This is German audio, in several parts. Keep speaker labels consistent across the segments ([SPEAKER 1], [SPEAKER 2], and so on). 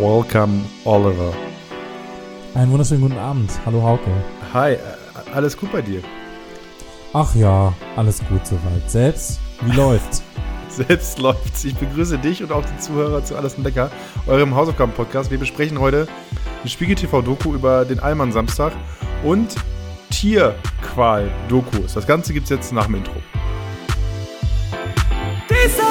[SPEAKER 1] Welcome, Oliver.
[SPEAKER 2] Einen wunderschönen guten Abend. Hallo Hauke.
[SPEAKER 1] Hi, alles gut bei dir?
[SPEAKER 2] Ach ja, alles gut soweit. Selbst, wie läuft's?
[SPEAKER 1] Selbst läuft's. Ich begrüße dich und auch die Zuhörer zu Alles Lecker, eurem Hausaufgaben-Podcast. Wir besprechen heute eine Spiegel-TV-Doku über den Allmann-Samstag und Tierqual-Dokus. Das Ganze gibt's jetzt nach dem Intro.
[SPEAKER 3] Dieser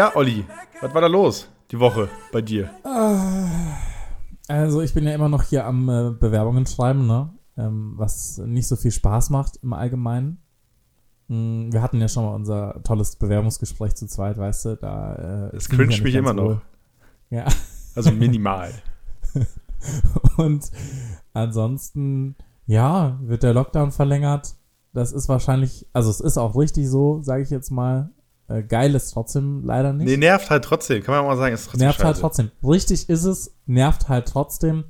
[SPEAKER 1] Ja, Olli, was war da los die Woche bei dir?
[SPEAKER 2] Also ich bin ja immer noch hier am äh, Bewerbungen schreiben, ne? Ähm, was nicht so viel Spaß macht im Allgemeinen. Hm, wir hatten ja schon mal unser tolles Bewerbungsgespräch zu zweit, weißt du, da äh,
[SPEAKER 1] Das cringe
[SPEAKER 2] ja
[SPEAKER 1] mich immer
[SPEAKER 2] ganz wohl.
[SPEAKER 1] noch.
[SPEAKER 2] Ja.
[SPEAKER 1] Also minimal.
[SPEAKER 2] Und ansonsten, ja, wird der Lockdown verlängert. Das ist wahrscheinlich, also es ist auch richtig so, sage ich jetzt mal. Äh, geil ist trotzdem leider nicht.
[SPEAKER 1] nee, nervt halt trotzdem. Kann man auch mal sagen, ist trotzdem
[SPEAKER 2] nervt halt
[SPEAKER 1] scheiße.
[SPEAKER 2] trotzdem. Richtig ist es, nervt halt trotzdem.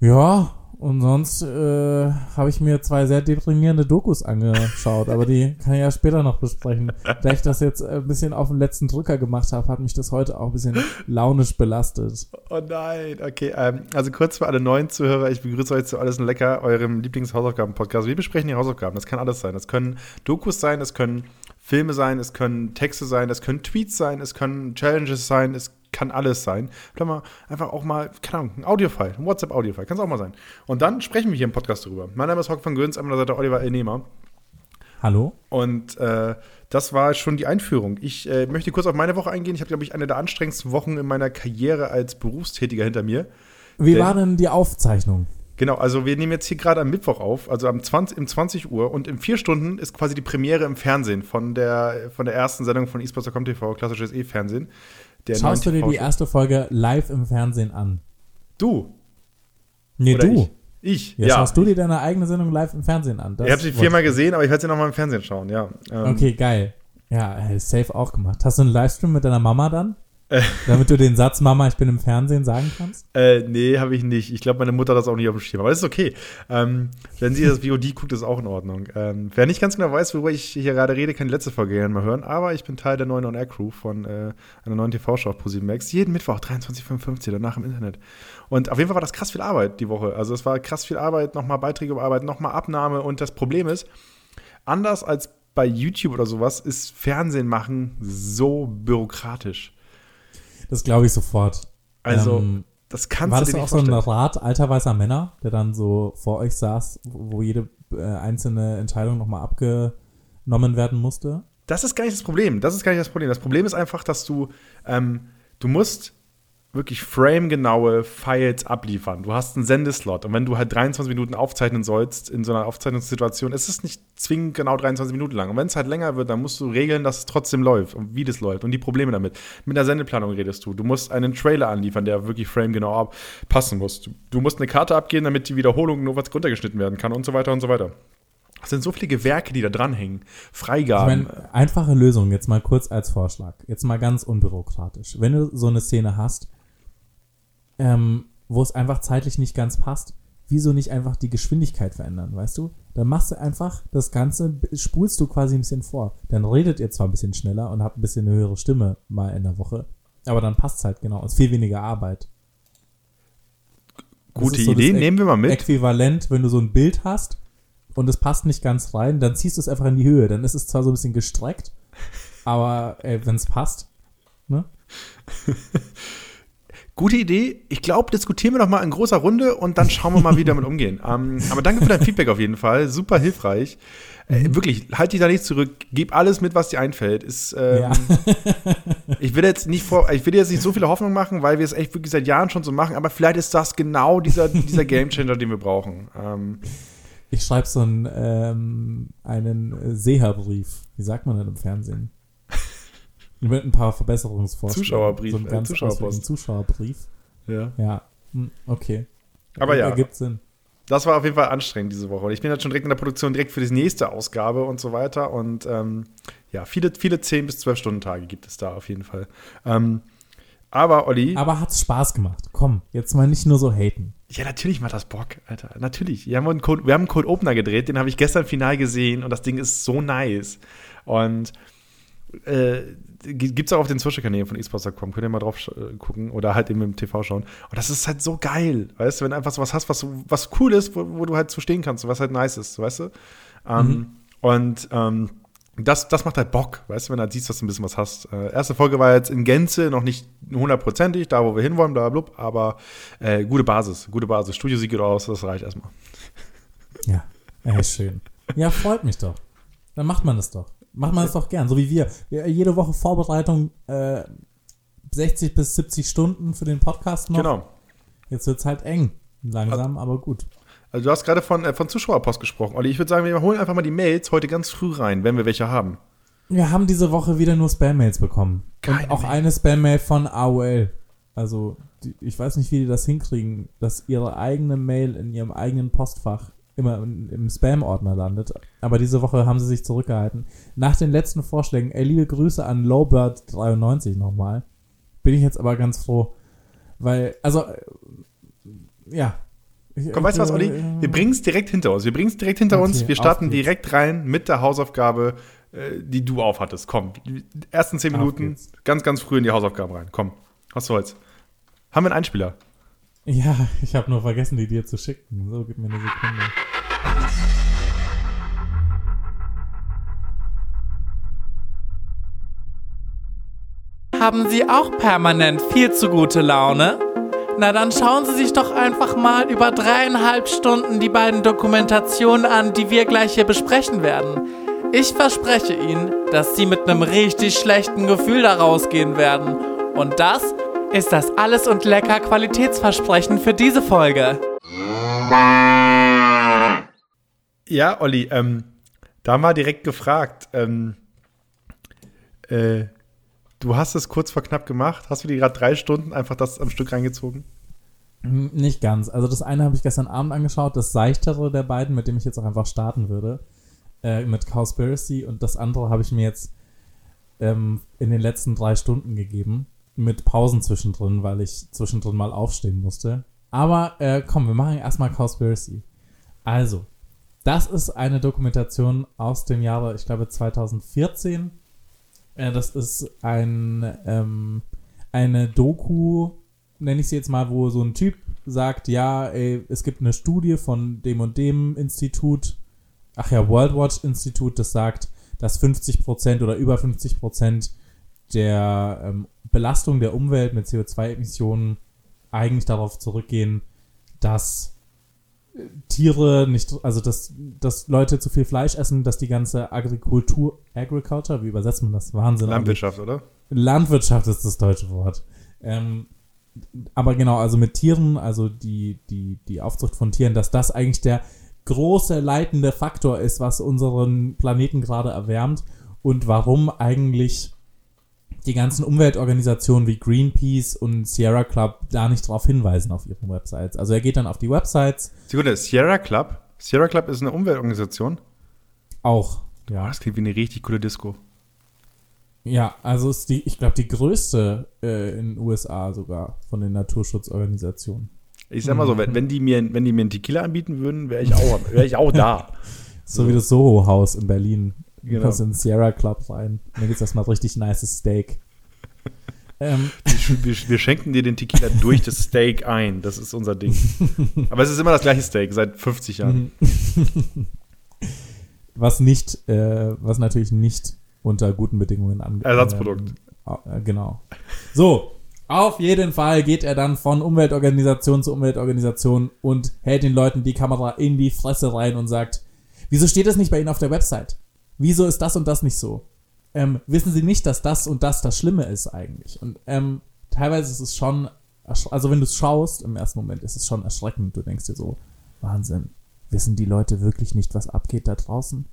[SPEAKER 2] Ja, und sonst äh, habe ich mir zwei sehr deprimierende Dokus angeschaut, aber die kann ich ja später noch besprechen. Da ich das jetzt ein bisschen auf den letzten Drücker gemacht habe, hat mich das heute auch ein bisschen launisch belastet.
[SPEAKER 1] Oh nein, okay. Ähm, also kurz für alle neuen Zuhörer, ich begrüße euch zu Alles ein Lecker, eurem Lieblingshausaufgaben-Podcast. Wir besprechen die Hausaufgaben. Das kann alles sein. Das können Dokus sein, es können Filme sein, es können Texte sein, es können Tweets sein, es können Challenges sein, es kann alles sein. Vielleicht mal einfach auch mal, keine Ahnung, ein Audiofile, ein WhatsApp-Audiofile, kann es auch mal sein. Und dann sprechen wir hier im Podcast drüber. Mein Name ist Hock von Göns, an meiner Seite Oliver L. Nehmer.
[SPEAKER 2] Hallo?
[SPEAKER 1] Und äh, das war schon die Einführung. Ich äh, möchte kurz auf meine Woche eingehen. Ich habe, glaube ich, eine der anstrengendsten Wochen in meiner Karriere als Berufstätiger hinter mir.
[SPEAKER 2] Wie war denn die Aufzeichnung?
[SPEAKER 1] Genau, also wir nehmen jetzt hier gerade am Mittwoch auf, also am 20, im 20 Uhr und in vier Stunden ist quasi die Premiere im Fernsehen von der, von der ersten Sendung von eSports.com TV, klassisches E-Fernsehen.
[SPEAKER 2] Schaust du dir die erste Folge live im Fernsehen an?
[SPEAKER 1] Du?
[SPEAKER 2] Nee,
[SPEAKER 1] Oder
[SPEAKER 2] du.
[SPEAKER 1] Ich? Ich,
[SPEAKER 2] Ja,
[SPEAKER 1] ja.
[SPEAKER 2] schaust du dir deine eigene Sendung live im Fernsehen an? Das
[SPEAKER 1] ich habe sie viermal gesehen, aber ich werde sie nochmal im Fernsehen schauen, ja. Ähm,
[SPEAKER 2] Okay, geil. Ja, äh, safe auch gemacht. Hast du einen Livestream mit deiner Mama dann? Damit du den Satz Mama, ich bin im Fernsehen sagen kannst?
[SPEAKER 1] Äh, nee, habe ich nicht. Ich glaube, meine Mutter hat das auch nicht auf dem Schirm. Aber das ist okay. Ähm, wenn sie das VOD guckt, ist auch in Ordnung. Ähm, wer nicht ganz genau weiß, worüber ich hier gerade rede, kann die letzte Folge gerne mal hören. Aber ich bin Teil der neuen On-Air-Crew von äh, einer neuen TV-Show auf ProSieben Max. Jeden Mittwoch, 23.55 danach im Internet. Und auf jeden Fall war das krass viel Arbeit die Woche. Also es war krass viel Arbeit, nochmal Beiträge bearbeiten, nochmal Abnahme. Und das Problem ist, anders als bei YouTube oder sowas, ist Fernsehen machen so bürokratisch.
[SPEAKER 2] Das glaube ich sofort.
[SPEAKER 1] Also,
[SPEAKER 2] Ähm,
[SPEAKER 1] das kannst
[SPEAKER 2] war
[SPEAKER 1] du
[SPEAKER 2] das
[SPEAKER 1] dir
[SPEAKER 2] auch
[SPEAKER 1] nicht
[SPEAKER 2] so ein
[SPEAKER 1] vorstellen.
[SPEAKER 2] Rat alter weißer Männer, der dann so vor euch saß, wo wo jede äh, einzelne Entscheidung nochmal abgenommen werden musste?
[SPEAKER 1] Das ist gar nicht das Problem. Das ist gar nicht das Problem. Das Problem ist einfach, dass du, ähm, du musst wirklich framegenaue Files abliefern. Du hast einen Sendeslot und wenn du halt 23 Minuten aufzeichnen sollst in so einer Aufzeichnungssituation, ist es nicht zwingend genau 23 Minuten lang. Und wenn es halt länger wird, dann musst du regeln, dass es trotzdem läuft und wie das läuft und die Probleme damit. Mit der Sendeplanung redest du. Du musst einen Trailer anliefern, der wirklich framegenau passen muss. Du, musst eine Karte abgeben, damit die Wiederholung nur was runtergeschnitten werden kann und so weiter und so weiter. Es sind so viele Gewerke, die da dranhängen.
[SPEAKER 2] Ich
[SPEAKER 1] Freigaben.
[SPEAKER 2] meine, einfache Lösung, jetzt mal kurz als Vorschlag. Jetzt mal ganz unbürokratisch. Wenn du so eine Szene hast, ähm, wo es einfach zeitlich nicht ganz passt, wieso nicht einfach die Geschwindigkeit verändern, weißt du? Dann machst du einfach das Ganze, spulst du quasi ein bisschen vor. Dann redet ihr zwar ein bisschen schneller und habt ein bisschen eine höhere Stimme mal in der Woche, aber dann passt halt genau. Ist viel weniger Arbeit. Das
[SPEAKER 1] Gute
[SPEAKER 2] so
[SPEAKER 1] Idee, nehmen wir mal mit.
[SPEAKER 2] Äquivalent, wenn du so ein Bild hast und es passt nicht ganz rein, dann ziehst du es einfach in die Höhe. Dann ist es zwar so ein bisschen gestreckt, aber äh, wenn es passt, ne?
[SPEAKER 1] Gute Idee. Ich glaube, diskutieren wir noch mal in großer Runde und dann schauen wir mal, wie wir damit umgehen. Ähm, aber danke für dein Feedback auf jeden Fall. Super hilfreich. Äh, wirklich, halt dich da nicht zurück. Gib alles mit, was dir einfällt. Ist, ähm,
[SPEAKER 2] Ja.
[SPEAKER 1] ich will jetzt nicht vor, ich will jetzt nicht so viele Hoffnung machen, weil wir es echt wirklich seit Jahren schon so machen. Aber vielleicht ist das genau dieser, dieser Gamechanger, den wir brauchen. Ähm,
[SPEAKER 2] Ich schreibe so einen, ähm, einen Seherbrief. Wie sagt man das im Fernsehen? Mit ein paar Verbesserungsvorschlägen.
[SPEAKER 1] Zuschauerbrief,
[SPEAKER 2] So einen
[SPEAKER 1] äh,
[SPEAKER 2] ganz
[SPEAKER 1] Zuschauerpost.
[SPEAKER 2] ausführlichen Zuschauerbrief.
[SPEAKER 1] ja.
[SPEAKER 2] Ja, hm, okay.
[SPEAKER 1] Aber ja.
[SPEAKER 2] Ergibt Sinn.
[SPEAKER 1] das war auf jeden Fall anstrengend diese Woche. Und ich bin jetzt schon direkt in der Produktion, direkt für die nächste Ausgabe und so weiter. Und ähm, ja, viele, viele 10 bis 12 Stunden Tage gibt es da auf jeden Fall. Ähm, aber Olli.
[SPEAKER 2] Aber hat's Spaß gemacht. Komm, jetzt mal nicht nur so haten.
[SPEAKER 1] Ja, natürlich macht das Bock, Alter. Natürlich. Wir haben einen Code, wir haben einen Code Opener gedreht, den habe ich gestern final gesehen und das Ding ist so nice. Und äh, gibt es auch auf den Social-Kanälen von esports.com, könnt ihr mal drauf äh, gucken oder halt eben im TV schauen. Und das ist halt so geil, weißt du, wenn du einfach sowas hast, was, was cool ist, wo, wo du halt zu stehen kannst, was halt nice ist, weißt du? Ähm, mhm. Und ähm, das, das macht halt Bock, weißt du, wenn du halt siehst, dass du ein bisschen was hast. Äh, erste Folge war jetzt in Gänze noch nicht hundertprozentig, da wo wir hinwollen, bla bla bla, aber äh, gute Basis, gute Basis. Studio sieht gut aus, das reicht erstmal.
[SPEAKER 2] Ja, ey, schön. Ja, freut mich doch. Dann macht man das doch. Macht man das doch gern, so wie wir. Jede Woche Vorbereitung äh, 60 bis 70 Stunden für den Podcast noch.
[SPEAKER 1] Genau.
[SPEAKER 2] Jetzt wird es halt eng. Langsam, also, aber gut.
[SPEAKER 1] Also du hast gerade von, äh, von Zuschauerpost gesprochen, Olli. Ich würde sagen, wir holen einfach mal die Mails heute ganz früh rein, wenn wir welche haben.
[SPEAKER 2] Wir haben diese Woche wieder nur Spam-Mails bekommen.
[SPEAKER 1] Keine
[SPEAKER 2] Und auch
[SPEAKER 1] Mail.
[SPEAKER 2] eine Spam-Mail von AOL. Also, die, ich weiß nicht, wie die das hinkriegen, dass ihre eigene Mail in ihrem eigenen Postfach immer im, Spam-Ordner landet. Aber diese Woche haben sie sich zurückgehalten. Nach den letzten Vorschlägen, ey, liebe Grüße an Lowbird93 nochmal. Bin ich jetzt aber ganz froh. Weil, also, äh, ja. Ich-
[SPEAKER 1] Komm, weißt du was, Olli?
[SPEAKER 2] äh,
[SPEAKER 1] Wir bringen es direkt hinter uns. Wir bringen es direkt hinter
[SPEAKER 2] Okay,
[SPEAKER 1] uns. Wir starten direkt rein mit der Hausaufgabe, äh, die du aufhattest. Komm, die ersten zehn Minuten ganz, ganz früh in die Hausaufgaben rein. Komm, was soll's. Haben wir einen Einspieler?
[SPEAKER 2] Ja, ich habe nur vergessen, die dir zu schicken. So, gib mir eine Sekunde.
[SPEAKER 4] Haben Sie auch permanent viel zu gute Laune? Na dann schauen Sie sich doch einfach mal über dreieinhalb Stunden die beiden Dokumentationen an, die wir gleich hier besprechen werden. Ich verspreche Ihnen, dass Sie mit einem richtig schlechten Gefühl da rausgehen werden. Und das ist das Alles und Lecker Qualitätsversprechen für diese Folge.
[SPEAKER 1] Ja, Olli, ähm, da mal direkt gefragt. Ähm, äh, du hast es kurz vor knapp gemacht. Hast du dir gerade drei Stunden einfach das am Stück reingezogen?
[SPEAKER 2] Nicht ganz. Also das eine habe ich gestern Abend angeschaut, das seichtere der beiden, mit dem ich jetzt auch einfach starten würde, äh, mit Cowspiracy. Und das andere habe ich mir jetzt ähm, in den letzten drei Stunden gegeben, mit Pausen zwischendrin, weil ich zwischendrin mal aufstehen musste. Aber äh, komm, wir machen erstmal Cowspiracy. Also, das ist eine Dokumentation aus dem Jahre, ich glaube, 2014. Äh, das ist ein, ähm, eine Doku, nenne ich sie jetzt mal, wo so ein Typ sagt, ja, ey, es gibt eine Studie von dem und dem Institut, ach ja, World Watch Institut, das sagt, dass 50% oder über 50% der ähm, Belastung der Umwelt mit CO2-Emissionen eigentlich darauf zurückgehen, dass Tiere nicht, also dass, dass Leute zu viel Fleisch essen, dass die ganze Agrikultur, Agriculture, wie übersetzt man das? Wahnsinn.
[SPEAKER 1] Landwirtschaft, oder?
[SPEAKER 2] Landwirtschaft ist das deutsche Wort. Ähm, aber genau, also mit Tieren, also die, die, die Aufzucht von Tieren, dass das eigentlich der große leitende Faktor ist, was unseren Planeten gerade erwärmt und warum eigentlich die ganzen Umweltorganisationen wie Greenpeace und Sierra Club da nicht drauf hinweisen auf ihren Websites. Also er geht dann auf die Websites
[SPEAKER 1] Sekunde, Sierra Club. Sierra Club ist eine Umweltorganisation.
[SPEAKER 2] auch.
[SPEAKER 1] Ja, das klingt wie eine richtig coole Disco.
[SPEAKER 2] ja also ist die, ich glaube, die größte äh, in den USA sogar von den Naturschutzorganisationen.
[SPEAKER 1] Ich sag mal so, wenn, wenn, die mir, wenn die mir einen Tequila anbieten würden, wäre ich auch, wäre ich auch da.
[SPEAKER 2] So wie das Soho-Haus in Berlin.
[SPEAKER 1] Genau.
[SPEAKER 2] kommst in den Sierra Club rein. Und dann gibt's erstmal richtig nices Steak. ähm,
[SPEAKER 1] Wir, wir, wir schenken dir den Tequila durch das Steak ein. Das ist unser Ding. Aber es ist immer das gleiche Steak seit 50 Jahren.
[SPEAKER 2] was nicht, äh, was natürlich nicht unter guten Bedingungen angeht.
[SPEAKER 1] Ersatzprodukt.
[SPEAKER 2] Äh, genau. So, auf jeden Fall geht er dann von Umweltorganisation zu Umweltorganisation und hält den Leuten die Kamera in die Fresse rein und sagt, wieso steht das nicht bei Ihnen auf der Website? Wieso ist das und das nicht so? Ähm, wissen Sie nicht, dass das und das das Schlimme ist eigentlich? Und ähm, teilweise ist es schon, also wenn du es schaust, im ersten Moment ist es schon erschreckend. Du denkst dir so, Wahnsinn, wissen die Leute wirklich nicht, was abgeht da draußen?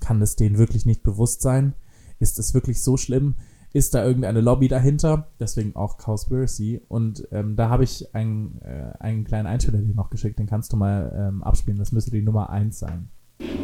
[SPEAKER 2] Kann es denen wirklich nicht bewusst sein? Ist es wirklich so schlimm? ist da irgendeine Lobby dahinter, deswegen auch Cowspiracy. Und ähm, da habe ich einen, äh, einen kleinen Einspieler dir noch geschickt, den kannst du mal ähm, abspielen. Das müsste die Nummer 1 sein.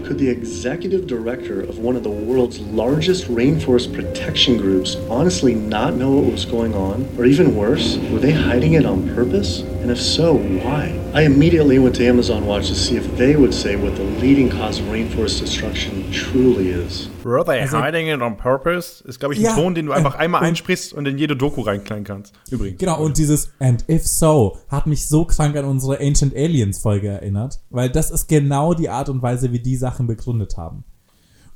[SPEAKER 5] Could the executive director of one of the world's largest rainforest protection groups honestly not know what was going on? Or even worse, were they hiding it on purpose? And if so, why? I immediately went to Amazon Watch to see if they would say what the leading cause of rainforest destruction truly is.
[SPEAKER 1] Were they
[SPEAKER 2] Also-
[SPEAKER 1] hiding it on purpose? Ist, glaube ich, ein
[SPEAKER 2] Ja,
[SPEAKER 1] Ton, den du einfach
[SPEAKER 2] äh,
[SPEAKER 1] einmal
[SPEAKER 2] und-
[SPEAKER 1] einsprichst und in jede Doku reinkleiden kannst. Übrigens.
[SPEAKER 2] Genau, und dieses And if so hat mich so krank an unsere Ancient Aliens Folge erinnert, weil das ist genau die Art und Weise, wie die Sachen begründet haben.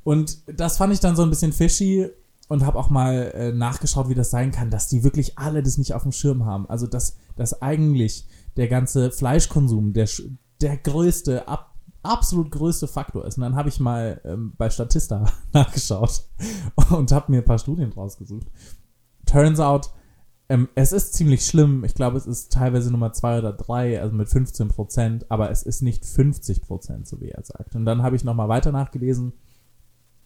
[SPEAKER 2] Und das fand ich dann so ein bisschen fishy und habe auch mal äh, nachgeschaut, wie das sein kann, dass die wirklich alle das nicht auf dem Schirm haben. Also, dass, dass eigentlich der ganze Fleischkonsum der, der größte, ab, absolut größte Faktor ist. Und dann habe ich mal ähm, bei Statista nachgeschaut und habe mir ein paar Studien rausgesucht. Turns out, ähm, es ist ziemlich schlimm. Ich glaube, es ist teilweise Nummer zwei oder drei, also mit 15 Prozent, aber es ist nicht 50 Prozent, so wie er sagt. Und dann habe ich nochmal weiter nachgelesen.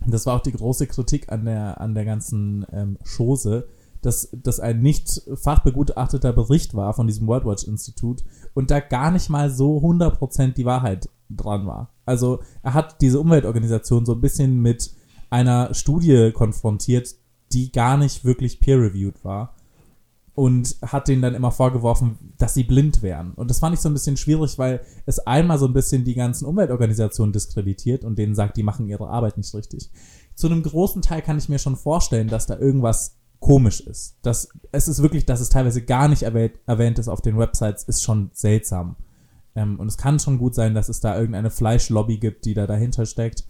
[SPEAKER 2] Das war auch die große Kritik an der, an der ganzen ähm, Chose, dass das ein nicht fachbegutachteter Bericht war von diesem World Watch Institut und da gar nicht mal so 100% die Wahrheit dran war. Also er hat diese Umweltorganisation so ein bisschen mit einer Studie konfrontiert, die gar nicht wirklich peer-reviewed war und hat denen dann immer vorgeworfen, dass sie blind wären. Und das fand ich so ein bisschen schwierig, weil es einmal so ein bisschen die ganzen Umweltorganisationen diskreditiert und denen sagt, die machen ihre Arbeit nicht richtig. Zu einem großen Teil kann ich mir schon vorstellen, dass da irgendwas komisch ist. Dass es ist wirklich, dass es teilweise gar nicht erwähnt, erwähnt ist auf den Websites, ist schon seltsam. Ähm, und es kann schon gut sein, dass es da irgendeine Fleischlobby gibt, die da dahinter steckt.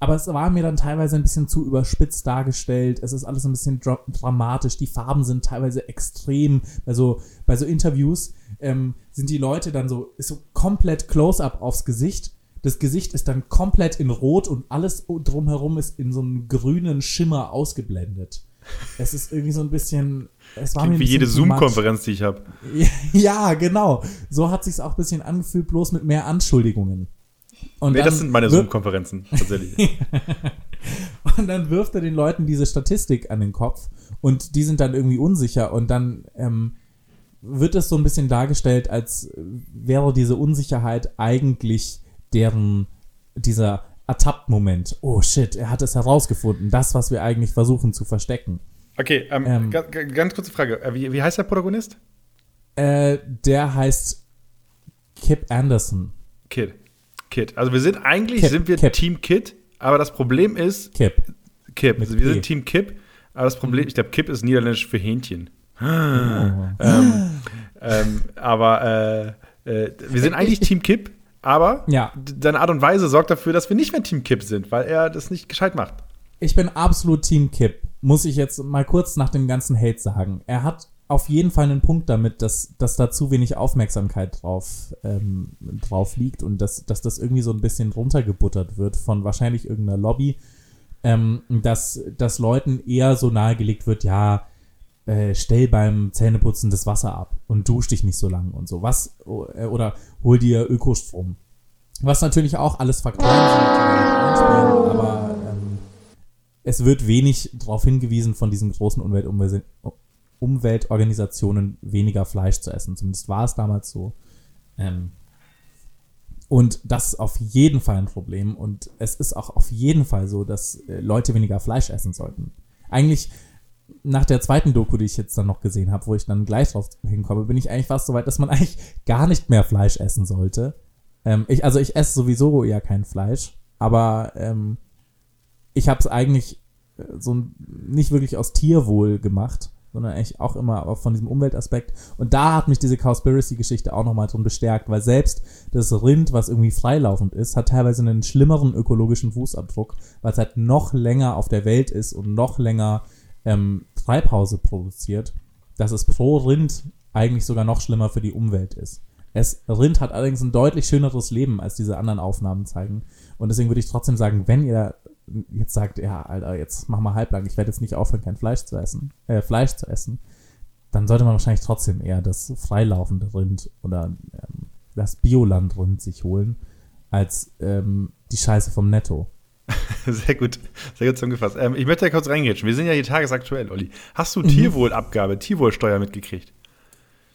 [SPEAKER 2] Aber es war mir dann teilweise ein bisschen zu überspitzt dargestellt. Es ist alles ein bisschen dra dramatisch. Die Farben sind teilweise extrem. Bei so, bei so Interviews ähm, sind die Leute dann so, ist so komplett Close-up aufs Gesicht. Das Gesicht ist dann komplett in Rot und alles drumherum ist in so einem grünen Schimmer ausgeblendet. Es ist irgendwie so ein bisschen. Es war mir
[SPEAKER 1] Klingt
[SPEAKER 2] ein
[SPEAKER 1] wie jede. Zoom-Konferenz, die ich habe.
[SPEAKER 2] Ja, genau. So hat sich's auch ein bisschen angefühlt, bloß mit mehr Anschuldigungen. Und
[SPEAKER 1] Nee,
[SPEAKER 2] dann
[SPEAKER 1] das sind meine Zoom-Konferenzen, tatsächlich.
[SPEAKER 2] Und dann wirft er den Leuten diese Statistik an den Kopf und die sind dann irgendwie unsicher und dann ähm, wird es so ein bisschen dargestellt, als wäre diese Unsicherheit eigentlich deren, dieser Ertappt-Moment. Oh shit, er hat es herausgefunden. Das, was wir eigentlich versuchen zu verstecken.
[SPEAKER 1] Okay, ähm,
[SPEAKER 2] Ähm.
[SPEAKER 1] ga- ga- ganz kurze Frage. Äh, Wie, wie heißt der Protagonist?
[SPEAKER 2] Äh, der heißt Kip Anderson.
[SPEAKER 1] Kid. Kid. Also wir sind eigentlich
[SPEAKER 2] Kip,
[SPEAKER 1] sind wir
[SPEAKER 2] Kip.
[SPEAKER 1] Team Kid, aber das Problem ist
[SPEAKER 2] Kip.
[SPEAKER 1] Kip. Also wir sind Team Kip, aber das
[SPEAKER 2] Mhm.
[SPEAKER 1] Problem, ich glaube, Kip ist niederländisch für Hähnchen.
[SPEAKER 2] Oh.
[SPEAKER 1] Ähm, ähm, aber äh, äh, wir sind eigentlich Team Kip, aber
[SPEAKER 2] Ja.
[SPEAKER 1] d- seine Art und Weise sorgt dafür, dass wir nicht mehr Team Kip sind, weil er das nicht gescheit macht.
[SPEAKER 2] Ich bin absolut Team Kip. Muss ich jetzt mal kurz nach dem ganzen Hate sagen. Er hat auf jeden Fall einen Punkt damit, dass, dass da zu wenig Aufmerksamkeit drauf, ähm, drauf liegt und dass, dass das irgendwie so ein bisschen runtergebuttert wird von wahrscheinlich irgendeiner Lobby. Ähm, dass, dass Leuten eher so nahegelegt wird, ja, äh, stell beim Zähneputzen das Wasser ab und dusch dich nicht so lang und so. Was, äh, oder hol dir Ökostrom. Was natürlich auch alles Faktoren sind, aber ähm, es wird wenig darauf hingewiesen von diesen großen Umwelt Umweltorganisationen, weniger Fleisch zu essen. Zumindest war es damals so. Ähm, und das ist auf jeden Fall ein Problem. Und es ist auch auf jeden Fall so, dass äh, Leute weniger Fleisch essen sollten. Eigentlich nach der zweiten Doku, die ich jetzt dann noch gesehen habe, wo ich dann gleich drauf hinkomme, bin ich eigentlich fast so weit, dass man eigentlich gar nicht mehr Fleisch essen sollte. Ähm, ich, also ich esse sowieso ja kein Fleisch, aber ähm, ich habe es eigentlich äh, so nicht wirklich aus Tierwohl gemacht, sondern eigentlich auch immer auch von diesem Umweltaspekt. Und da hat mich diese Cowspiracy-Geschichte auch nochmal drin bestärkt, weil selbst das Rind, was irgendwie freilaufend ist, hat teilweise einen schlimmeren ökologischen Fußabdruck, weil es halt noch länger auf der Welt ist und noch länger ähm, Treibhause produziert, dass es pro Rind eigentlich sogar noch schlimmer für die Umwelt ist. Es, Rind hat allerdings ein deutlich schöneres Leben, als diese anderen Aufnahmen zeigen. Und deswegen würde ich trotzdem sagen, wenn ihr jetzt sagt, ja, Alter, jetzt mach mal halblang, ich werde jetzt nicht aufhören, kein Fleisch zu essen, äh, Fleisch zu essen, dann sollte man wahrscheinlich trotzdem eher das freilaufende Rind oder ähm, das Biolandrind sich holen, als ähm, die Scheiße vom Netto.
[SPEAKER 1] Sehr gut, sehr gut zusammengefasst. Ähm, ich möchte da kurz reingehen. Wir sind ja hier tagesaktuell, Olli. Hast du
[SPEAKER 2] Mhm.
[SPEAKER 1] Tierwohlabgabe, Tierwohlsteuer mitgekriegt?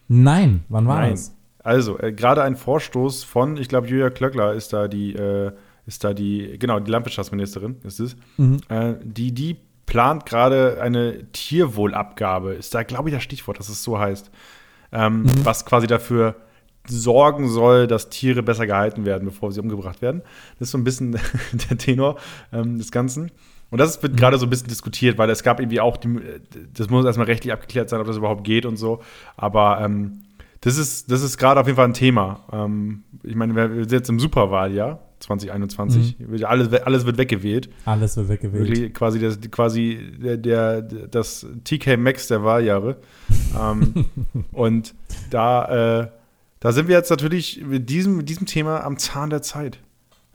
[SPEAKER 2] Nein, wann war das?
[SPEAKER 1] Also, äh, gerade ein Vorstoß von, ich glaube, Julia Klöckler ist da die, äh, ist da die, genau, die Landwirtschaftsministerin ist es. Äh, die, die plant gerade eine Tierwohlabgabe, ist da, glaube ich, das Stichwort, dass es so heißt. Ähm, Was quasi dafür sorgen soll, dass Tiere besser gehalten werden, bevor sie umgebracht werden. Das ist so ein bisschen der Tenor ähm, des Ganzen. Und das wird gerade so ein bisschen diskutiert, weil es gab irgendwie auch, die, das muss erstmal rechtlich abgeklärt sein, ob das überhaupt geht und so. Aber ähm, das ist, das ist gerade auf jeden Fall ein Thema. Ähm, ich meine, wir sind jetzt im Superwahljahr 2021. Wird Alles, alles wird weggewählt.
[SPEAKER 2] Alles wird weggewählt.
[SPEAKER 1] Wirklich quasi, das, quasi der, der, das TK Max der Wahljahre. ähm, und da, äh, da sind wir jetzt natürlich mit diesem, mit diesem Thema am Zahn der Zeit.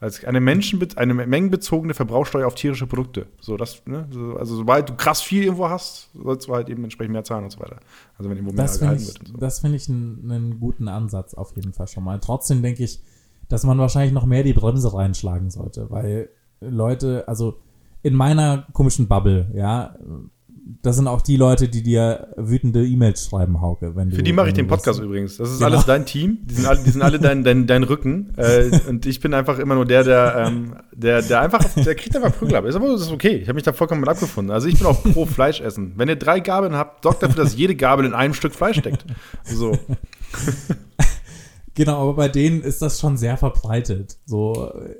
[SPEAKER 1] Als eine, Menschen, eine mengenbezogene Verbrauchsteuer auf tierische Produkte. So, das, ne? so, also sobald du krass viel irgendwo hast, sollst du halt eben entsprechend mehr zahlen und so weiter. Also wenn irgendwo mehr
[SPEAKER 2] Das
[SPEAKER 1] gehalten
[SPEAKER 2] ich,
[SPEAKER 1] wird. So.
[SPEAKER 2] das finde ich einen, einen guten Ansatz auf jeden Fall schon mal. Trotzdem denke ich, dass man wahrscheinlich noch mehr die Bremse reinschlagen sollte, weil Leute, also in meiner komischen Bubble, ja, das sind auch die Leute, die dir wütende E-Mails schreiben, Hauke. Wenn du,
[SPEAKER 1] Für die mache ich den
[SPEAKER 2] du
[SPEAKER 1] Podcast
[SPEAKER 2] das-
[SPEAKER 1] übrigens. Das ist
[SPEAKER 2] Genau.
[SPEAKER 1] alles dein Team. Die sind alle, die sind alle dein, dein, dein Rücken. Äh, und ich bin einfach immer nur der, der, ähm, der, der einfach, der kriegt einfach Prügel ab. Ist aber das ist okay. Ich habe mich da vollkommen mit abgefunden. Also ich bin auch pro Fleisch essen. Wenn ihr drei Gabeln habt, sorgt dafür, dass jede Gabel in einem Stück Fleisch steckt. So.
[SPEAKER 2] Genau, aber bei denen ist das schon sehr verbreitet. So, äh,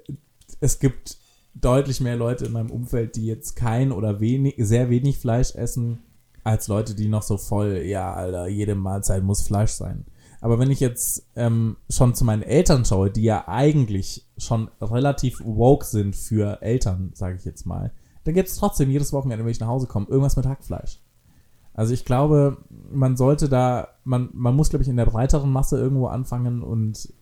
[SPEAKER 2] es gibt deutlich mehr Leute in meinem Umfeld, die jetzt kein oder wenig, sehr wenig Fleisch essen, als Leute, die noch so voll, ja, Alter, jede Mahlzeit muss Fleisch sein. Aber wenn ich jetzt ähm, schon zu meinen Eltern schaue, die ja eigentlich schon relativ woke sind für Eltern, sage ich jetzt mal, dann gibt es trotzdem jedes Wochenende, wenn ich nach Hause komme, irgendwas mit Hackfleisch. Also ich glaube, man sollte da, man, man muss, glaube ich, in der breiteren Masse irgendwo anfangen und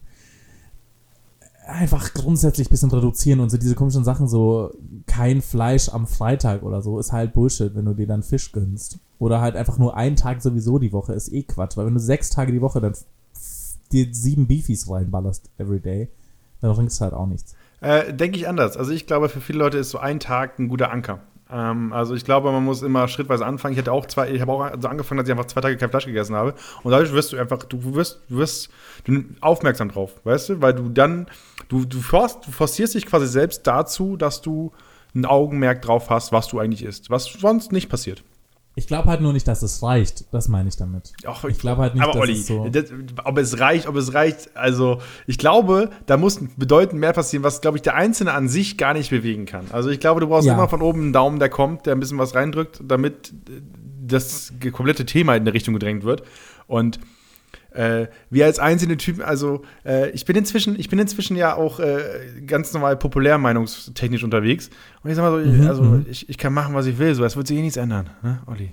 [SPEAKER 2] einfach grundsätzlich ein bisschen reduzieren und so diese komischen Sachen, so kein Fleisch am Freitag oder so, ist halt Bullshit, wenn du dir dann Fisch gönnst. Oder halt einfach nur einen Tag sowieso die Woche, ist eh Quatsch. Weil wenn du sechs Tage die Woche dann dir sieben Beefies reinballerst everyday, dann bringt es halt auch nichts.
[SPEAKER 1] Äh, Denke ich anders. Also ich glaube, für viele Leute ist so ein Tag ein guter Anker. Ähm, also ich glaube, man muss immer schrittweise anfangen. Ich hatte auch zwei, ich habe auch so angefangen, dass ich einfach zwei Tage kein Fleisch gegessen habe. Und dadurch wirst du einfach, du wirst, wirst du aufmerksam drauf, weißt du? Weil du dann, du, du, forst, du forcierst dich quasi selbst dazu, dass du ein Augenmerk drauf hast, was du eigentlich isst. Was sonst nicht passiert.
[SPEAKER 2] Ich glaube halt nur nicht, dass es reicht. Das meine ich damit.
[SPEAKER 1] Ach,
[SPEAKER 2] ich glaube halt nicht,
[SPEAKER 1] aber
[SPEAKER 2] dass
[SPEAKER 1] Olli,
[SPEAKER 2] es so.
[SPEAKER 1] das, ob es reicht, ob es reicht, also ich glaube, da muss bedeutend mehr passieren, was, glaube ich, der Einzelne an sich gar nicht bewegen kann. Also ich glaube, du brauchst
[SPEAKER 2] Ja.
[SPEAKER 1] immer von oben einen Daumen, der kommt, der ein bisschen was reindrückt, damit das komplette Thema in eine Richtung gedrängt wird. Und äh, wir als einzelne Typen, also äh, ich bin inzwischen, ich bin inzwischen ja auch äh, ganz normal populärmeinungstechnisch unterwegs. Und ich sag mal so,
[SPEAKER 2] Mhm,
[SPEAKER 1] also
[SPEAKER 2] mhm.
[SPEAKER 1] ich, ich kann machen, was ich will, so es wird sich eh nichts ändern, ne, Olli?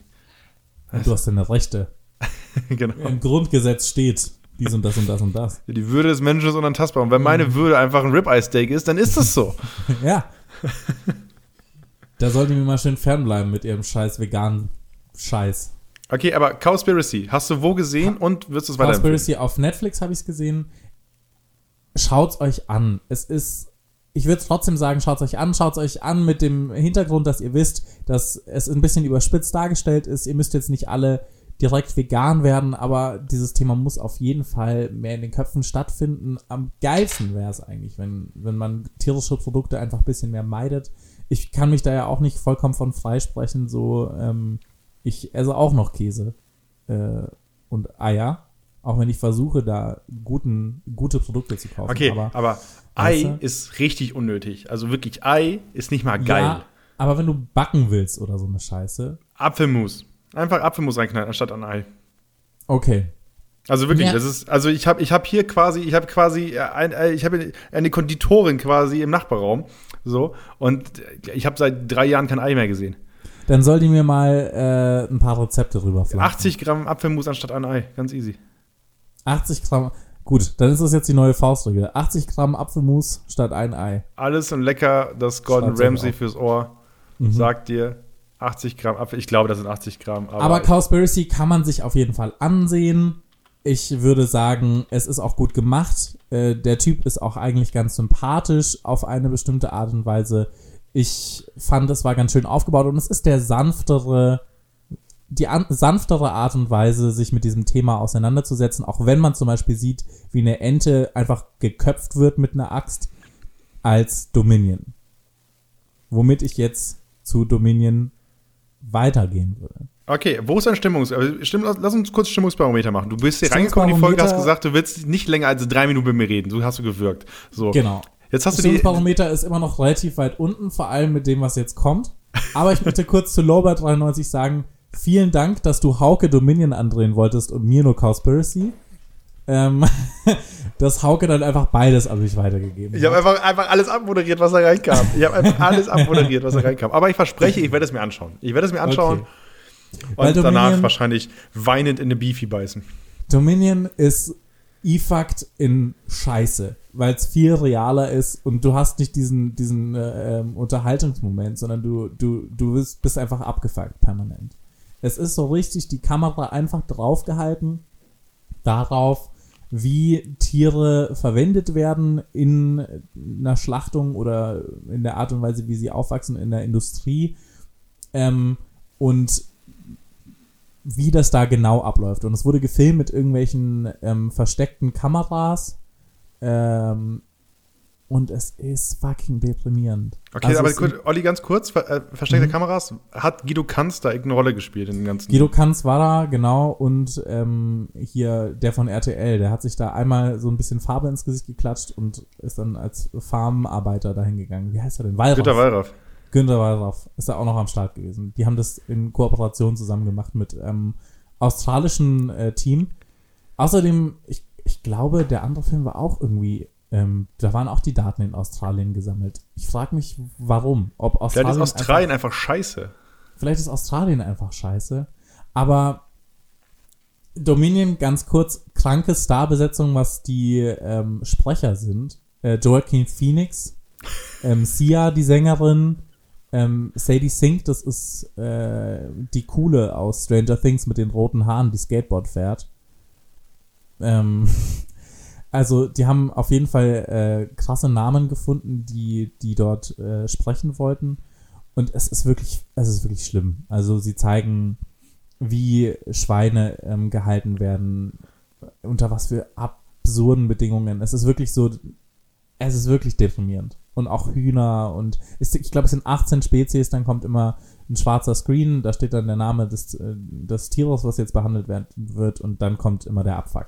[SPEAKER 2] du hast deine Rechte.
[SPEAKER 1] genau.
[SPEAKER 2] Im Grundgesetz steht dies und das und das und das.
[SPEAKER 1] Die Würde des Menschen ist unantastbar. Und wenn meine Würde einfach ein Ribeye-Steak ist, dann ist das so.
[SPEAKER 2] Ja. da sollten wir mal schön fernbleiben mit ihrem scheiß veganen Scheiß.
[SPEAKER 1] Okay, aber Cowspiracy, hast du wo gesehen und wirst du es weiterempfehlen?
[SPEAKER 2] Conspiracy auf Netflix habe ich es gesehen. Schaut's euch an. Es ist, ich würde trotzdem sagen, schaut's euch an. Schaut's euch an mit dem Hintergrund, dass ihr wisst, dass es ein bisschen überspitzt dargestellt ist. Ihr müsst jetzt nicht alle direkt vegan werden, aber dieses Thema muss auf jeden Fall mehr in den Köpfen stattfinden. Am geilsten wäre es eigentlich, wenn, wenn man tierische Produkte einfach ein bisschen mehr meidet. Ich kann mich da ja auch nicht vollkommen von freisprechen, so, ähm, ich esse auch noch Käse äh, und Eier, auch wenn ich versuche, da guten, gute Produkte zu kaufen.
[SPEAKER 1] Okay,
[SPEAKER 2] aber,
[SPEAKER 1] aber, Ei
[SPEAKER 2] weißt du?
[SPEAKER 1] ist richtig unnötig. Also wirklich, Ei ist nicht mal geil.
[SPEAKER 2] Ja, aber wenn du backen willst oder so eine Scheiße,
[SPEAKER 1] Apfelmus. Einfach Apfelmus reinknallen anstatt an Ei.
[SPEAKER 2] okay.
[SPEAKER 1] Also wirklich,
[SPEAKER 2] Ja.
[SPEAKER 1] das ist, also ich habe ich hab hier quasi, ich habe quasi, äh, ein, äh, ich habe eine Konditorin quasi im Nachbarraum, so, und ich habe seit drei Jahren kein Ei mehr gesehen.
[SPEAKER 2] Dann soll die mir mal äh, ein paar Rezepte rüberflaschen.
[SPEAKER 1] 80 Gramm Apfelmus anstatt ein Ei, ganz easy.
[SPEAKER 2] 80 Gramm. Gut, dann ist das jetzt die neue Faustregel. 80 Gramm Apfelmus statt ein Ei.
[SPEAKER 1] Alles und lecker, das Gordon Ramsay fürs Ohr sagt dir 80 Gramm Apfel. Ich glaube, das sind 80 Gramm. Aber,
[SPEAKER 2] Aber Cowspiracy kann man sich auf jeden Fall ansehen. Ich würde sagen, es ist auch gut gemacht. Äh, der Typ ist auch eigentlich ganz sympathisch auf eine bestimmte Art und Weise. Ich fand, es war ganz schön aufgebaut und es ist der sanftere, die an, sanftere Art und Weise, sich mit diesem Thema auseinanderzusetzen, auch wenn man zum Beispiel sieht, wie eine Ente einfach geköpft wird mit einer Axt, als Dominion. Womit ich jetzt zu Dominion weitergehen würde.
[SPEAKER 1] Okay, wo ist dein Stimmungs... äh, Stimm, lass uns kurz Stimmungsbarometer machen. Du bist hier reingekommen in die Folge, hast gesagt, du willst nicht länger als drei Minuten mit mir reden. So hast du gewirkt. So.
[SPEAKER 2] Genau.
[SPEAKER 1] Jetzt hast
[SPEAKER 2] Das
[SPEAKER 1] du die...
[SPEAKER 2] Stimmungsbarometer ist immer noch relativ weit unten, vor allem mit dem, was jetzt kommt. Aber ich möchte kurz zu Lowbird93 sagen, vielen Dank, dass du Hauke Dominion andrehen wolltest und mir nur Cowspiracy. Ähm, dass Hauke dann einfach beides an mich weitergegeben
[SPEAKER 1] Ich habe einfach, einfach alles abmoderiert, was da reinkam. Ich habe einfach alles abmoderiert, was da reinkam. Aber ich verspreche, ich werde es mir anschauen. Ich werde es mir anschauen
[SPEAKER 2] Okay. Weil
[SPEAKER 1] und danach
[SPEAKER 2] Dominion-
[SPEAKER 1] wahrscheinlich weinend in eine Beefy beißen.
[SPEAKER 2] Dominion ist E-Fakt in Scheiße, weil es viel realer ist und du hast nicht diesen, diesen äh, ähm, Unterhaltungsmoment, sondern du, du, du bist, bist einfach abgefuckt permanent. Es ist so richtig die Kamera einfach draufgehalten darauf, wie Tiere verwendet werden in einer Schlachtung oder in der Art und Weise, wie sie aufwachsen in der Industrie ähm, und wie das da genau abläuft. Und es wurde gefilmt mit irgendwelchen ähm, versteckten Kameras. Ähm, und es ist fucking deprimierend.
[SPEAKER 1] Okay,
[SPEAKER 2] Also
[SPEAKER 1] aber kurz, Olli, ganz kurz, ver äh, versteckte
[SPEAKER 2] Mhm.
[SPEAKER 1] Kameras. Hat Guido Kanz da irgendeine Rolle gespielt in dem ganzen?
[SPEAKER 2] Guido Kanz war da, genau, und ähm, hier der von RTL, der hat sich da einmal so ein bisschen Farbe ins Gesicht geklatscht und ist dann als Farmarbeiter dahin gegangen. Wie heißt er denn? Wallraff.
[SPEAKER 1] Günter Wallraff.
[SPEAKER 2] Günter Wallraff ist da auch noch am Start gewesen. Die haben das in Kooperation zusammen gemacht mit ähm, australischen äh, Team. Außerdem, ich, ich glaube, der andere Film war auch irgendwie, ähm, da waren auch die Daten in Australien gesammelt. Ich frage mich, warum. Ob
[SPEAKER 1] Vielleicht
[SPEAKER 2] Australien
[SPEAKER 1] ist
[SPEAKER 2] einfach-
[SPEAKER 1] Australien einfach scheiße.
[SPEAKER 2] Vielleicht ist Australien einfach scheiße. Aber Dominion, ganz kurz, kranke Starbesetzung, was die ähm, Sprecher sind. Äh, Joaquin Phoenix, ähm, Sia, die Sängerin, ähm, Sadie Sink, das ist äh, die Coole aus Stranger Things mit den roten Haaren, die Skateboard fährt. Ähm, also, die haben auf jeden Fall äh, krasse Namen gefunden, die, die dort äh, sprechen wollten. Und es ist wirklich, es ist wirklich schlimm. Also sie zeigen, wie Schweine ähm, gehalten werden, unter was für absurden Bedingungen. Es ist wirklich so, es ist wirklich deprimierend. Und auch Hühner und ist, ich glaube, es sind 18 Spezies, dann kommt immer ein schwarzer Screen, da steht dann der Name des, äh, des Tieres, was jetzt behandelt werden wird, und dann kommt immer der Abfuck.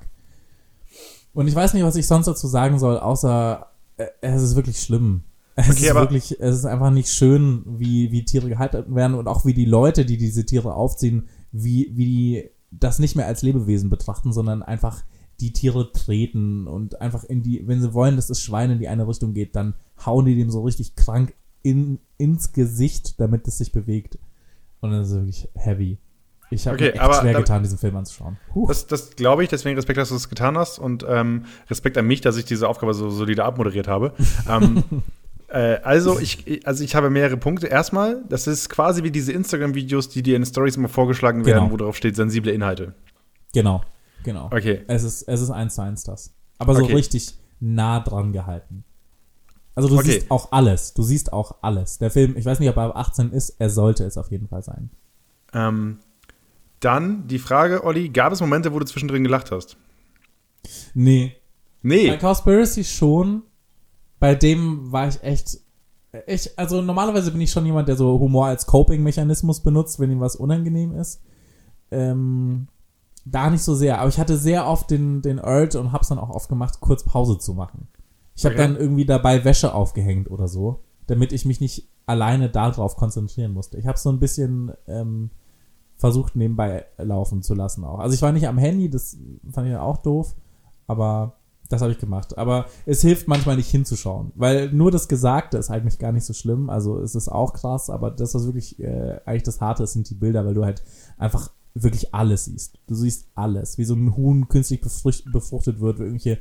[SPEAKER 2] Und ich weiß nicht, was ich sonst dazu sagen soll, außer äh, es ist wirklich schlimm. Es
[SPEAKER 1] Okay,
[SPEAKER 2] ist wirklich, es ist einfach nicht schön, wie, wie Tiere gehalten werden und auch wie die Leute, die diese Tiere aufziehen, wie, wie die das nicht mehr als Lebewesen betrachten, sondern einfach die Tiere treten und einfach in die, wenn sie wollen, dass das Schwein in die eine Richtung geht, dann hauen die dem so richtig krank in, ins Gesicht, damit es sich bewegt. Und das ist wirklich heavy. Ich habe
[SPEAKER 1] Okay,
[SPEAKER 2] mir echt
[SPEAKER 1] aber
[SPEAKER 2] schwer
[SPEAKER 1] da-
[SPEAKER 2] getan, diesen Film anzuschauen. Puh.
[SPEAKER 1] Das, das glaube ich, deswegen Respekt, dass du es getan hast und ähm, Respekt an mich, dass ich diese Aufgabe so solide abmoderiert habe. ähm, äh, also, ich, also ich habe mehrere Punkte. Erstmal, das ist quasi wie diese Instagram-Videos, die dir in Stories immer vorgeschlagen werden,
[SPEAKER 2] Genau.
[SPEAKER 1] wo drauf steht sensible Inhalte.
[SPEAKER 2] Genau, genau.
[SPEAKER 1] Okay.
[SPEAKER 2] Es ist, es ist eins zu eins das. Aber so
[SPEAKER 1] Okay.
[SPEAKER 2] richtig nah dran gehalten. Also du
[SPEAKER 1] Okay.
[SPEAKER 2] siehst auch alles. Du siehst auch alles. Der Film, ich weiß nicht, ob er ab 18 ist, er sollte es auf jeden Fall sein.
[SPEAKER 1] Ähm, dann die Frage, Olli, gab es Momente, wo du zwischendrin gelacht hast?
[SPEAKER 2] Nee. Bei
[SPEAKER 1] Nee.
[SPEAKER 2] Cowspiracy schon. Bei dem war ich echt. Ich, also normalerweise bin ich schon jemand, der so Humor als Coping-Mechanismus benutzt, wenn ihm was unangenehm ist. Ähm, da nicht so sehr. Aber ich hatte sehr oft den, den Urge und hab's dann auch oft gemacht, kurz Pause zu machen. Ich habe
[SPEAKER 1] Okay.
[SPEAKER 2] dann irgendwie dabei Wäsche aufgehängt oder so, damit ich mich nicht alleine darauf konzentrieren musste. Ich habe so ein bisschen ähm, versucht, nebenbei laufen zu lassen auch. Also ich war nicht am Handy, das fand ich auch doof, aber das habe ich gemacht. Aber es hilft manchmal nicht hinzuschauen, weil nur das Gesagte ist eigentlich gar nicht so schlimm. Also es ist auch krass, aber das, was wirklich äh, eigentlich das Harte ist, sind die Bilder, weil du halt einfach wirklich alles siehst. Du siehst alles, wie so ein Huhn künstlich befrucht, befruchtet wird, wie irgendwelche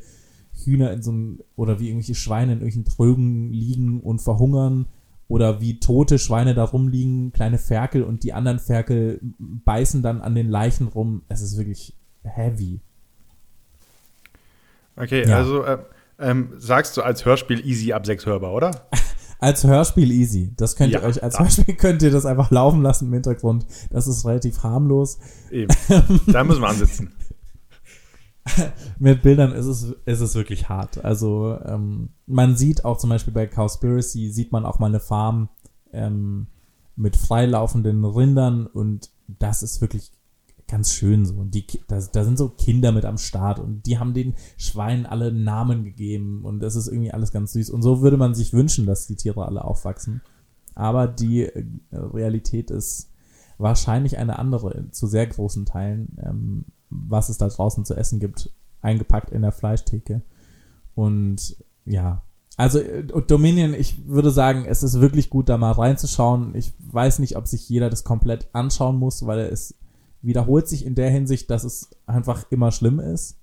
[SPEAKER 2] Hühner in so einem, oder wie irgendwelche Schweine in irgendwelchen Trögen liegen und verhungern oder wie tote Schweine da rumliegen, kleine Ferkel und die anderen Ferkel beißen dann an den Leichen rum. Es ist wirklich heavy.
[SPEAKER 1] Okay,
[SPEAKER 2] Ja.
[SPEAKER 1] also äh, ähm, sagst du als Hörspiel easy ab 6 hörbar, oder?
[SPEAKER 2] Als Hörspiel easy. Das könnt ihr
[SPEAKER 1] Ja,
[SPEAKER 2] euch, als
[SPEAKER 1] da-
[SPEAKER 2] Hörspiel könnt ihr das einfach laufen lassen im Hintergrund. Das ist relativ harmlos.
[SPEAKER 1] Eben. da müssen wir ansitzen.
[SPEAKER 2] Mit Bildern ist es, ist es wirklich hart. Also ähm, man sieht auch zum Beispiel bei Cowspiracy, sieht man auch mal eine Farm ähm, mit freilaufenden Rindern und das ist wirklich ganz schön so. Und die, da, da sind so Kinder mit am Start und die haben den Schweinen alle Namen gegeben und das ist irgendwie alles ganz süß. Und so würde man sich wünschen, dass die Tiere alle aufwachsen. Aber die äh, Realität ist wahrscheinlich eine andere, zu sehr großen Teilen, ähm, was es da draußen zu essen gibt, eingepackt in der Fleischtheke. Und ja, also äh, Dominion, ich würde sagen, es ist wirklich gut, da mal reinzuschauen. Ich weiß nicht, ob sich jeder das komplett anschauen muss, weil es wiederholt sich in der Hinsicht, dass es einfach immer schlimm ist.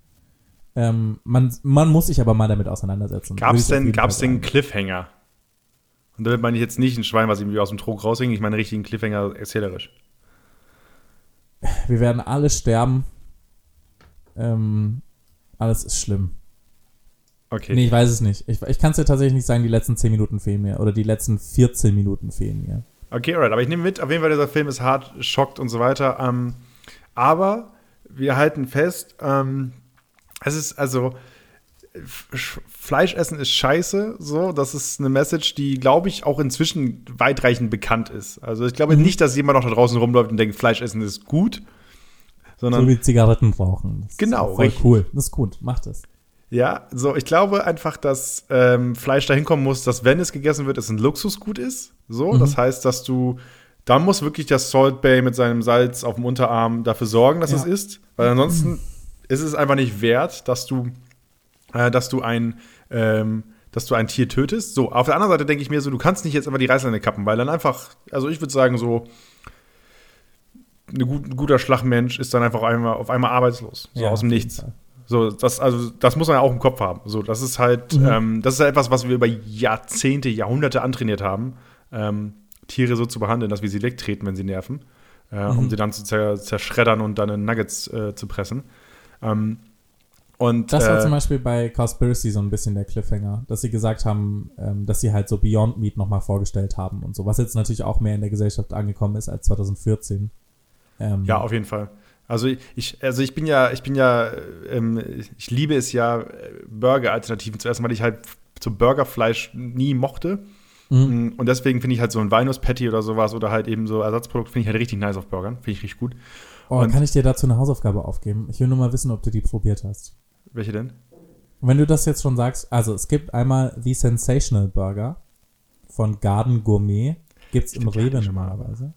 [SPEAKER 2] Ähm, man, man muss sich aber mal damit auseinandersetzen.
[SPEAKER 1] Gab es denn, gab's denn einen. Cliffhanger? Und damit meine ich jetzt nicht ein Schwein, was irgendwie aus dem Trog raushing, ich meine richtigen Cliffhanger erzählerisch.
[SPEAKER 2] Wir werden alle sterben. Ähm, alles ist schlimm.
[SPEAKER 1] Okay.
[SPEAKER 2] Nee, ich weiß es nicht. Ich, ich kann es dir tatsächlich nicht sagen, die letzten 10 Minuten fehlen mir. Oder die letzten 14 Minuten fehlen mir.
[SPEAKER 1] Okay, alright. Aber ich nehme mit, auf jeden Fall, dieser Film ist hart, schockt und so weiter. Ähm, aber wir halten fest, ähm, es ist also. F- Fleischessen ist scheiße, so. Das ist eine Message, die, glaube ich, auch inzwischen weitreichend bekannt ist. Also, ich glaube nicht, dass jemand noch da draußen rumläuft und denkt, Fleischessen ist gut, sondern.
[SPEAKER 2] So wie Zigaretten rauchen. Das
[SPEAKER 1] Genau,
[SPEAKER 2] Ist voll
[SPEAKER 1] richtig.
[SPEAKER 2] cool. Das ist gut. Macht es.
[SPEAKER 1] Ja, so, ich glaube einfach, dass ähm, Fleisch dahin kommen muss, dass wenn es gegessen wird, es ein Luxusgut ist. So,
[SPEAKER 2] Mhm.
[SPEAKER 1] das heißt, dass du, da muss wirklich das Salt Bay mit seinem Salz auf dem Unterarm dafür sorgen, dass
[SPEAKER 2] Ja.
[SPEAKER 1] es ist. Weil ansonsten ist es einfach nicht wert, dass du, äh, dass du ein, ähm, dass du ein Tier tötest. So, auf der anderen Seite denke ich mir so, du kannst nicht jetzt einfach die Reißleine kappen, weil dann einfach, also ich würde sagen, so, eine gut, ein guter Schlagmensch ist dann einfach einmal, auf einmal arbeitslos. So
[SPEAKER 2] Ja,
[SPEAKER 1] aus dem Nichts. So, das, also, das muss man ja auch im Kopf haben. So, das ist halt,
[SPEAKER 2] Mhm.
[SPEAKER 1] ähm, das ist halt etwas, was wir über Jahrzehnte, Jahrhunderte antrainiert haben, ähm, Tiere so zu behandeln, dass wir sie wegtreten, wenn sie nerven, äh, um
[SPEAKER 2] Mhm.
[SPEAKER 1] sie dann zu zer zerschreddern und dann in Nuggets äh, zu pressen. Ähm, und
[SPEAKER 2] Das war
[SPEAKER 1] äh,
[SPEAKER 2] zum Beispiel bei Cowspiracy so ein bisschen der Cliffhanger, dass sie gesagt haben, ähm, dass sie halt so Beyond Meat nochmal vorgestellt haben und so, was jetzt natürlich auch mehr in der Gesellschaft angekommen ist als 2014. Ähm,
[SPEAKER 1] Ja, auf jeden Fall. Also ich, also ich bin ja, ich bin ja, ähm, ich liebe es ja, Burger-Alternativen zu essen, weil ich halt so Burgerfleisch nie mochte.
[SPEAKER 2] Mhm.
[SPEAKER 1] Und deswegen finde ich halt so ein Walnuss-Patty oder sowas oder halt eben so Ersatzprodukt finde ich halt richtig nice auf Burgern. Finde ich richtig gut.
[SPEAKER 2] Oh,
[SPEAKER 1] Und-
[SPEAKER 2] kann ich dir dazu eine Hausaufgabe aufgeben? Ich will nur mal wissen, ob du die probiert hast.
[SPEAKER 1] Welche denn?
[SPEAKER 2] Wenn du das jetzt schon sagst, also es gibt einmal The Sensational Burger von Garden Gourmet. Gibt's im
[SPEAKER 1] Stimmt, die hatte
[SPEAKER 2] Rewe normalerweise.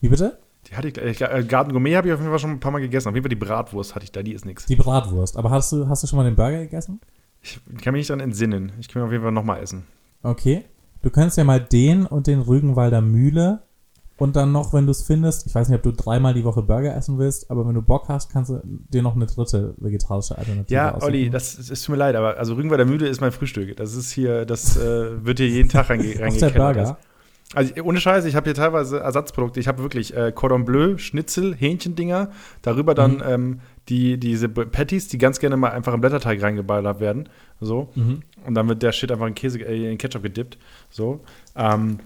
[SPEAKER 2] Wie bitte?
[SPEAKER 1] Die hatte ich, ich äh, Garden Gourmet habe ich auf jeden Fall schon ein paar Mal gegessen. Auf jeden Fall die Bratwurst hatte ich da, die ist nix.
[SPEAKER 2] Die Bratwurst. Aber hast du, hast du schon mal den Burger gegessen?
[SPEAKER 1] Ich kann mich nicht dran entsinnen. Ich kann mir auf jeden Fall nochmal essen.
[SPEAKER 2] Okay. Du könntest ja mal den und den Rügenwalder Mühle und dann noch, wenn du es findest, ich weiß nicht, ob du dreimal die Woche Burger essen willst, aber wenn du Bock hast, kannst du dir noch eine dritte vegetarische Alternative
[SPEAKER 1] Ja,
[SPEAKER 2] aussuchen.
[SPEAKER 1] Olli, das, das tut mir leid, aber also Rügenwalder Mühle ist mein Frühstück. Das ist hier, das äh, wird hier jeden Tag reinge
[SPEAKER 2] Auch der. Burger.
[SPEAKER 1] Also ohne Scheiß, ich habe hier teilweise Ersatzprodukte. Ich habe wirklich äh, Cordon Bleu, Schnitzel, Hähnchendinger. Darüber dann
[SPEAKER 2] Mhm.
[SPEAKER 1] ähm, die, diese Patties, die ganz gerne mal einfach im Blätterteig reingeballert werden. So.
[SPEAKER 2] Mhm.
[SPEAKER 1] Und dann wird der Shit einfach in Käse, äh, in Ketchup gedippt. So. Ähm,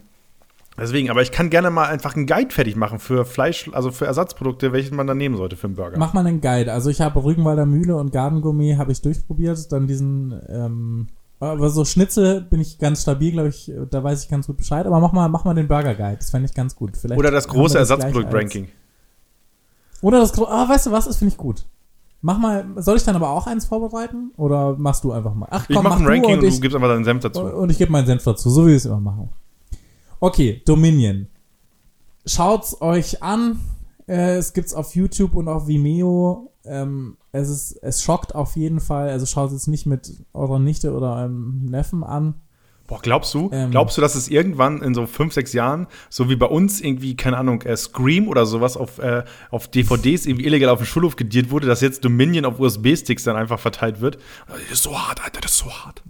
[SPEAKER 1] deswegen, aber ich kann gerne mal einfach einen Guide fertig machen für Fleisch, also für Ersatzprodukte, welche man dann nehmen sollte für einen Burger.
[SPEAKER 2] Mach mal einen Guide. Also ich habe Rügenwalder Mühle und Garden Gourmet habe ich durchprobiert. Dann diesen, ähm, aber so Schnitzel bin ich ganz stabil, glaube ich. Da weiß ich ganz gut Bescheid. Aber mach mal, mach mal den Burger Guide. Das fände ich ganz gut. Vielleicht
[SPEAKER 1] Oder das große Ersatzprodukt-Ranking.
[SPEAKER 2] Oder das, gro- ah, weißt du was? Das finde ich gut. Mach mal, soll ich dann aber auch eins vorbereiten? Oder machst du einfach mal? Ach
[SPEAKER 1] Ich
[SPEAKER 2] komm,
[SPEAKER 1] ein
[SPEAKER 2] mach
[SPEAKER 1] Ranking
[SPEAKER 2] du
[SPEAKER 1] und,
[SPEAKER 2] und ich,
[SPEAKER 1] du gibst einfach deinen Senf dazu.
[SPEAKER 2] und ich gebe meinen Senf dazu, so wie wir es immer machen. Okay, Dominion. Schaut's euch an. Äh, es gibt's auf YouTube und auf Vimeo. Ähm, es ist, es schockt auf jeden Fall. Also schaut es nicht mit eurer Nichte oder eurem Neffen an.
[SPEAKER 1] Boah, glaubst du,
[SPEAKER 2] Ähm.
[SPEAKER 1] glaubst du, dass es irgendwann in so fünf, sechs Jahren, so wie bei uns irgendwie, keine Ahnung, äh, Scream oder sowas auf, äh, auf DVDs irgendwie illegal auf dem Schulhof gediert wurde, dass jetzt Dominion auf USB-Sticks dann einfach verteilt wird? Das ist so hart, Alter, das ist so hart.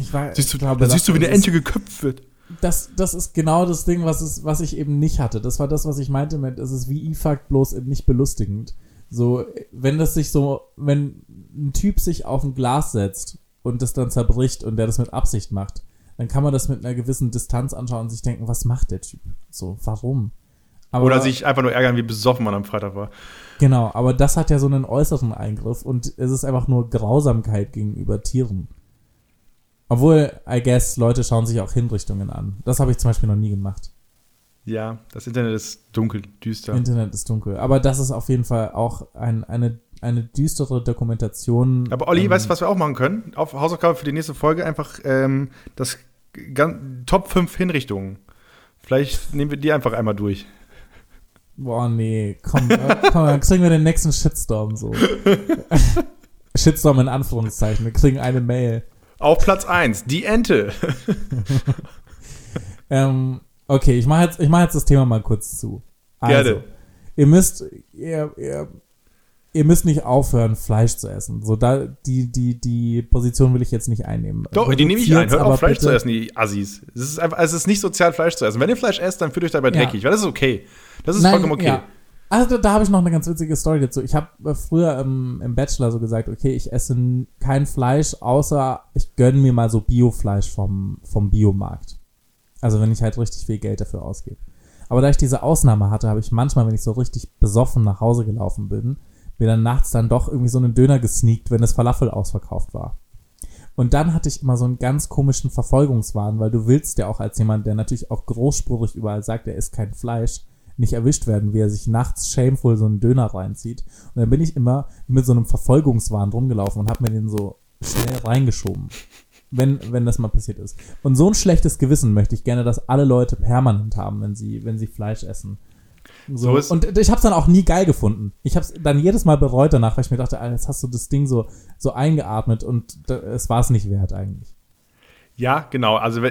[SPEAKER 2] Ich, weiß,
[SPEAKER 1] Siehst du,
[SPEAKER 2] ich glaube,
[SPEAKER 1] da siehst du, wie eine Ente geköpft wird.
[SPEAKER 2] das, das ist genau das Ding, was, es, was ich eben nicht hatte. Das war das, was ich meinte mit, es ist wie IFAC, bloß eben nicht belustigend. So, wenn das sich so, wenn ein Typ sich auf ein Glas setzt und das dann zerbricht und der das mit Absicht macht, dann kann man das mit einer gewissen Distanz anschauen und sich denken, was macht der Typ? So, warum? Aber,
[SPEAKER 1] Oder sich einfach nur ärgern, wie besoffen man am Freitag war.
[SPEAKER 2] Genau, aber das hat ja so einen äußeren Eingriff und es ist einfach nur Grausamkeit gegenüber Tieren. Obwohl, I guess, Leute schauen sich auch Hinrichtungen an. Das habe ich zum Beispiel noch nie gemacht.
[SPEAKER 1] Ja, das Internet ist dunkel, düster.
[SPEAKER 2] Internet ist dunkel. Aber das ist auf jeden Fall auch ein, eine, eine düstere Dokumentation.
[SPEAKER 1] Aber Olli,
[SPEAKER 2] ähm,
[SPEAKER 1] weißt du, was wir auch machen können? Auf Hausaufgabe für die nächste Folge einfach ähm, das Top 5 Hinrichtungen. Vielleicht nehmen wir die einfach einmal durch.
[SPEAKER 2] Boah, nee, komm, äh, komm, dann kriegen wir den nächsten Shitstorm so. Shitstorm in Anführungszeichen. Wir kriegen eine Mail.
[SPEAKER 1] Auf Platz 1, die Ente.
[SPEAKER 2] Ähm, okay, ich mache jetzt, ich mach jetzt das Thema mal kurz zu. Also,
[SPEAKER 1] Gerne.
[SPEAKER 2] Ihr müsst, ihr, ihr, ihr müsst nicht aufhören, Fleisch zu essen. So, da, die, die, die Position will ich jetzt nicht einnehmen.
[SPEAKER 1] Doch, die nehme ich ein. Hört auf, Fleisch
[SPEAKER 2] bitte-
[SPEAKER 1] zu essen, die Assis. Es ist, einfach, es ist nicht sozial, Fleisch zu essen. Wenn ihr Fleisch esst, dann fühlt euch dabei
[SPEAKER 2] Ja.
[SPEAKER 1] dreckig, weil das ist okay. Das ist
[SPEAKER 2] Nein,
[SPEAKER 1] vollkommen okay.
[SPEAKER 2] Ja. Also da habe ich noch eine ganz witzige Story dazu. Ich habe äh, früher im, im Bachelor so gesagt, okay, ich esse kein Fleisch, außer ich gönne mir mal so Biofleisch vom, vom Biomarkt. Also wenn ich halt richtig viel Geld dafür ausgebe. Aber da ich diese Ausnahme hatte, habe ich manchmal, wenn ich so richtig besoffen nach Hause gelaufen bin, mir dann nachts dann doch irgendwie so einen Döner gesneakt, wenn das Falafel ausverkauft war. Und dann hatte ich immer so einen ganz komischen Verfolgungswahn, weil du willst ja auch als jemand, der natürlich auch großspurig überall sagt, er isst kein Fleisch, nicht erwischt werden, wie er sich nachts shameful so einen Döner reinzieht. Und dann bin ich immer mit so einem Verfolgungswahn rumgelaufen und habe mir den so schnell reingeschoben. Wenn, wenn das mal passiert ist. Und so ein schlechtes Gewissen möchte ich gerne, dass alle Leute permanent haben, wenn sie, wenn sie Fleisch essen. So,
[SPEAKER 1] So ist-
[SPEAKER 2] und ich habe es dann auch nie geil gefunden. Ich habe es dann jedes Mal bereut danach, weil ich mir dachte, Alter, jetzt hast du das Ding so, so eingeatmet und es war es nicht wert eigentlich.
[SPEAKER 1] Ja, genau. Also,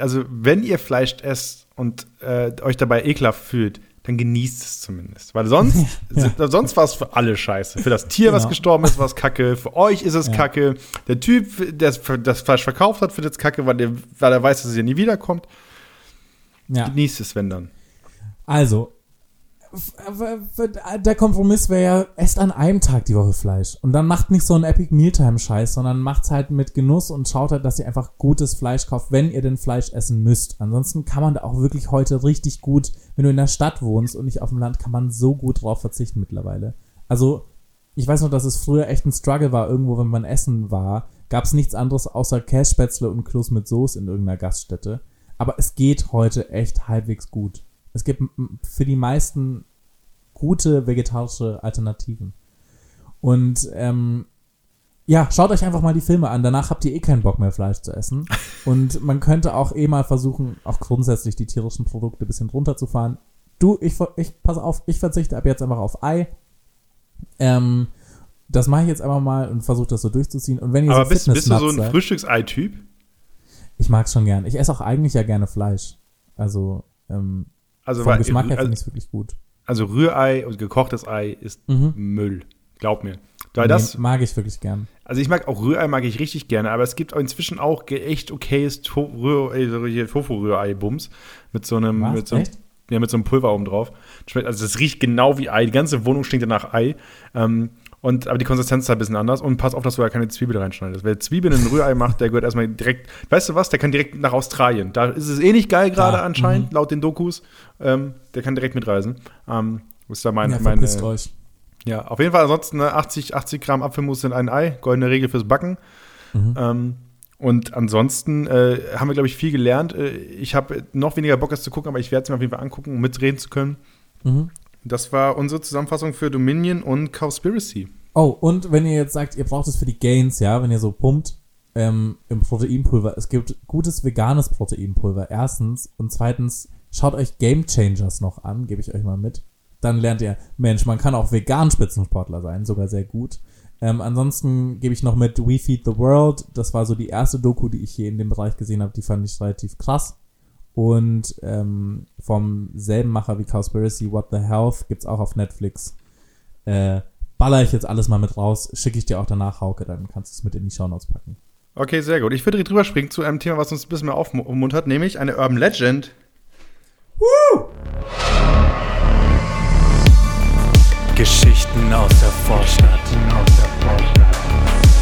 [SPEAKER 1] also wenn ihr Fleisch esst und äh, euch dabei ekelhaft fühlt, dann genießt es zumindest. Weil sonst,
[SPEAKER 2] Ja.
[SPEAKER 1] sonst war es für alle scheiße. Für das Tier, was
[SPEAKER 2] Genau.
[SPEAKER 1] gestorben ist, war es kacke. Für euch ist es
[SPEAKER 2] Ja.
[SPEAKER 1] kacke. Der Typ, der das Fleisch verkauft hat, findet es kacke, weil, der, weil er weiß, dass es ja nie wiederkommt.
[SPEAKER 2] Ja.
[SPEAKER 1] Genießt es, wenn dann.
[SPEAKER 2] Also, der Kompromiss wäre ja, esst an einem Tag die Woche Fleisch. Und dann macht nicht so einen Epic Mealtime-Scheiß, sondern macht's halt mit Genuss und schaut halt, dass ihr einfach gutes Fleisch kauft, wenn ihr denn Fleisch essen müsst. Ansonsten kann man da auch wirklich heute richtig gut, wenn du in der Stadt wohnst und nicht auf dem Land, kann man so gut drauf verzichten mittlerweile. Also, ich weiß noch, dass es früher echt ein Struggle war, irgendwo, wenn man essen war, gab's nichts anderes außer Kässpätzle und Kloß mit Soße in irgendeiner Gaststätte. Aber es geht heute echt halbwegs gut. Es gibt für die meisten gute vegetarische Alternativen. Und ähm, ja, schaut euch einfach mal die Filme an. Danach habt ihr eh keinen Bock mehr, Fleisch zu essen. Und man könnte auch eh mal versuchen, auch grundsätzlich die tierischen Produkte ein bisschen runterzufahren. Du, ich, ich pass auf, ich verzichte ab jetzt einfach auf Ei. Ähm, das mache ich jetzt einfach mal und versuche das so durchzuziehen. Und wenn ihr
[SPEAKER 1] Aber
[SPEAKER 2] so
[SPEAKER 1] bist, bist du so ein Frühstücksei-Typ?
[SPEAKER 2] ich mag's schon gern. Ich esse auch eigentlich ja gerne Fleisch. Also ähm,
[SPEAKER 1] Also,
[SPEAKER 2] vom
[SPEAKER 1] weil-
[SPEAKER 2] Geschmack her
[SPEAKER 1] also,
[SPEAKER 2] finde ich es wirklich gut.
[SPEAKER 1] also Rührei und gekochtes Ei ist
[SPEAKER 2] Mhm.
[SPEAKER 1] Müll. Glaub mir. Weil das,
[SPEAKER 2] Nee, mag ich wirklich gern.
[SPEAKER 1] Also ich mag auch Rührei, mag ich richtig gerne, aber es gibt auch inzwischen auch echt okayes äh, Tofu-Rührei-Bums mit so einem,
[SPEAKER 2] Was?
[SPEAKER 1] mit so
[SPEAKER 2] Echt?
[SPEAKER 1] ja, mit so einem Pulver oben drauf. Also das riecht genau wie Ei. Die ganze Wohnung stinkt nach Ei. Ähm, und, aber die Konsistenz ist halt ein bisschen anders. Und pass auf, dass du da keine Zwiebel reinschneidest. Wer Zwiebeln in ein Rührei macht, der gehört erstmal direkt, weißt du was, der kann direkt nach Australien. Da ist es eh nicht geil gerade
[SPEAKER 2] Da,
[SPEAKER 1] anscheinend, laut den Dokus. Ähm, der kann direkt mitreisen. Ähm, ist da mein,
[SPEAKER 2] ja,
[SPEAKER 1] meine,
[SPEAKER 2] euch.
[SPEAKER 1] ja, auf jeden Fall ansonsten ne, 80, 80 Gramm Apfelmus in ein Ei, goldene Regel fürs Backen.
[SPEAKER 2] Mhm.
[SPEAKER 1] Ähm, und ansonsten äh, haben wir, glaube ich, viel gelernt. Äh, ich habe noch weniger Bock, das zu gucken, aber ich werde es mir auf jeden Fall angucken, um mitreden zu können.
[SPEAKER 2] Mhm.
[SPEAKER 1] Das war unsere Zusammenfassung für Dominion und Cowspiracy.
[SPEAKER 2] Oh, und wenn ihr jetzt sagt, ihr braucht es für die Gains, ja, wenn ihr so pumpt ähm, im Proteinpulver, es gibt gutes veganes Proteinpulver, erstens. Und zweitens, schaut euch Game Changers noch an, gebe ich euch mal mit. Dann lernt ihr, Mensch, man kann auch vegan Spitzensportler sein, sogar sehr gut. Ähm, ansonsten gebe ich noch mit We Feed the World. Das war so die erste Doku, die ich hier in dem Bereich gesehen habe. Die fand ich relativ krass. Und ähm, vom selben Macher wie Cowspiracy, What the Health, gibt's auch auf Netflix. Äh, baller ich jetzt alles mal mit raus, schicke ich dir auch danach, Hauke, dann kannst du es mit in die Shownotes packen.
[SPEAKER 1] Okay, sehr gut. Ich würde drüber springen zu einem Thema, was uns ein bisschen mehr aufmuntert, nämlich eine Urban Legend.
[SPEAKER 4] Geschichten aus der Vorstadt.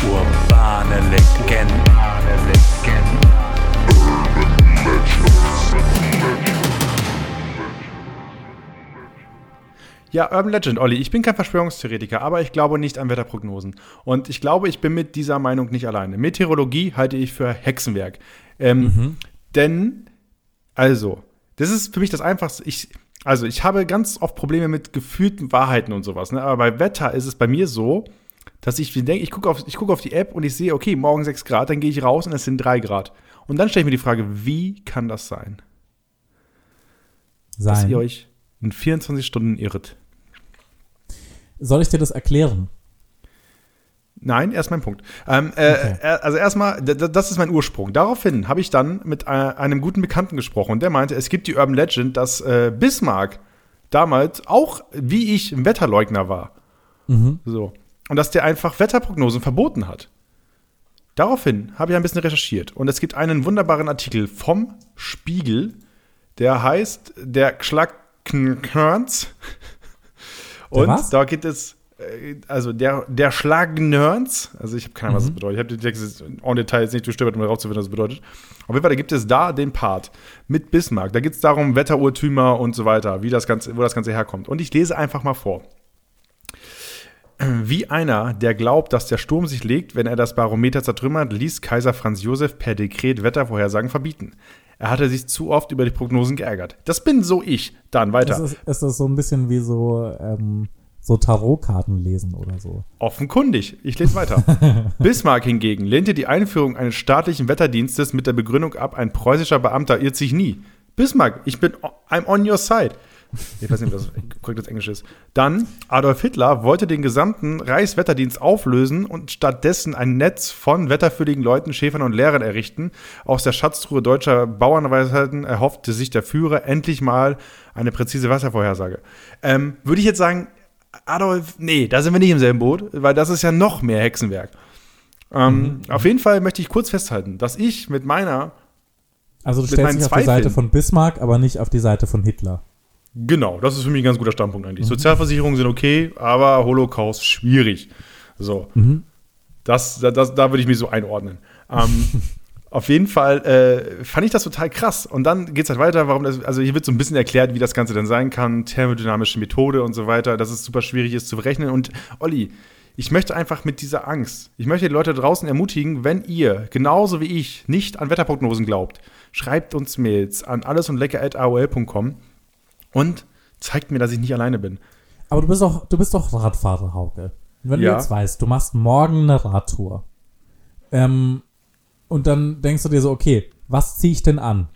[SPEAKER 4] Urbane Legenden.
[SPEAKER 1] Ja, Urban Legend, Olli. Ich bin kein Verschwörungstheoretiker, aber ich glaube nicht an Wetterprognosen. Und ich glaube, ich bin mit dieser Meinung nicht alleine. Meteorologie halte ich für Hexenwerk. Ähm, Denn, also, das ist für mich das Einfachste. Ich, also, ich habe ganz oft Probleme mit gefühlten Wahrheiten und sowas. Ne? Aber bei Wetter ist es bei mir so, dass ich denke, ich gucke auf, ich guck auf die App und ich sehe, okay, morgen 6 Grad, dann gehe ich raus und es sind 3 Grad. Und dann stelle ich mir die Frage, wie kann das sein, dass
[SPEAKER 2] Sein.
[SPEAKER 1] ihr euch in 24 Stunden irrt?
[SPEAKER 2] Soll ich dir das erklären?
[SPEAKER 1] Nein, erst mein Punkt. Ähm, äh,
[SPEAKER 2] Okay.
[SPEAKER 1] äh, also erstmal, das ist mein Ursprung. Daraufhin habe ich dann mit äh, einem guten Bekannten gesprochen und der meinte, es gibt die Urban Legend, dass äh, Bismarck damals auch, wie ich, ein Wetterleugner war. So. Und dass der einfach Wetterprognosen verboten hat. Daraufhin habe ich ein bisschen recherchiert und es gibt einen wunderbaren Artikel vom Spiegel, der heißt Der Schlagknörns. Und
[SPEAKER 2] was?
[SPEAKER 1] da geht es, äh, also der, der Schlagnerns, also ich habe keine Ahnung, was das bedeutet. Ich habe den Text en Detail jetzt nicht durchstöbert, um herauszufinden, was das bedeutet. Auf jeden Fall, da gibt es da den Part mit Bismarck. Da geht es darum, Wetterurtümer und so weiter, wie das Ganze, wo das Ganze herkommt. Und ich lese einfach mal vor. Wie einer, der glaubt, dass der Sturm sich legt, wenn er das Barometer zertrümmert, ließ Kaiser Franz Josef per Dekret Wettervorhersagen verbieten. Er hatte sich zu oft über die Prognosen geärgert. Das bin so ich. Dann weiter.
[SPEAKER 2] Ist das, ist das so ein bisschen wie so, ähm, so Tarotkarten lesen oder so?
[SPEAKER 1] Offenkundig. Ich lese weiter. Bismarck hingegen lehnte die Einführung eines staatlichen Wetterdienstes mit der Begründung ab, ein preußischer Beamter irrt sich nie. Bismarck, ich bin, I'm on your side. Ich weiß nicht, was korrektes Englisch ist. Dann, Adolf Hitler wollte den gesamten Reichswetterdienst auflösen und stattdessen ein Netz von wetterfühligen Leuten, Schäfern und Lehrern errichten. Aus der Schatztruhe deutscher Bauernweisheiten erhoffte sich der Führer endlich mal eine präzise Wasservorhersage. Ähm, Würde ich jetzt sagen, Adolf, nee, da sind wir nicht im selben Boot, weil das ist ja noch mehr Hexenwerk. Ähm, Auf jeden Fall möchte ich kurz festhalten, dass ich mit meiner,
[SPEAKER 2] Also du stellst dich auf die. Seite von Bismarck, aber nicht auf die Seite von Hitler.
[SPEAKER 1] Genau, das ist für mich ein ganz guter Standpunkt eigentlich. Sozialversicherungen sind okay, aber Holocaust schwierig. So, das, da- das, da würde ich mich so einordnen. Ähm, auf jeden Fall äh, fand ich das total krass. Und dann geht es halt weiter, warum das, also hier wird so ein bisschen erklärt, wie das Ganze dann sein kann, thermodynamische Methode und so weiter, dass es super schwierig ist zu berechnen. Und Olli, ich möchte einfach mit dieser Angst, ich möchte die Leute draußen ermutigen, wenn ihr, genauso wie ich, nicht an Wetterprognosen glaubt, schreibt uns Mails an allesundlecker.aol.com und zeigt mir, dass ich nicht alleine bin.
[SPEAKER 2] Aber du bist doch, du bist doch Radfahrer, Hauke. Wenn
[SPEAKER 1] Ja.
[SPEAKER 2] du jetzt weißt, du machst morgen eine Radtour. Ähm, und dann denkst du dir so, okay, was ziehe ich denn an?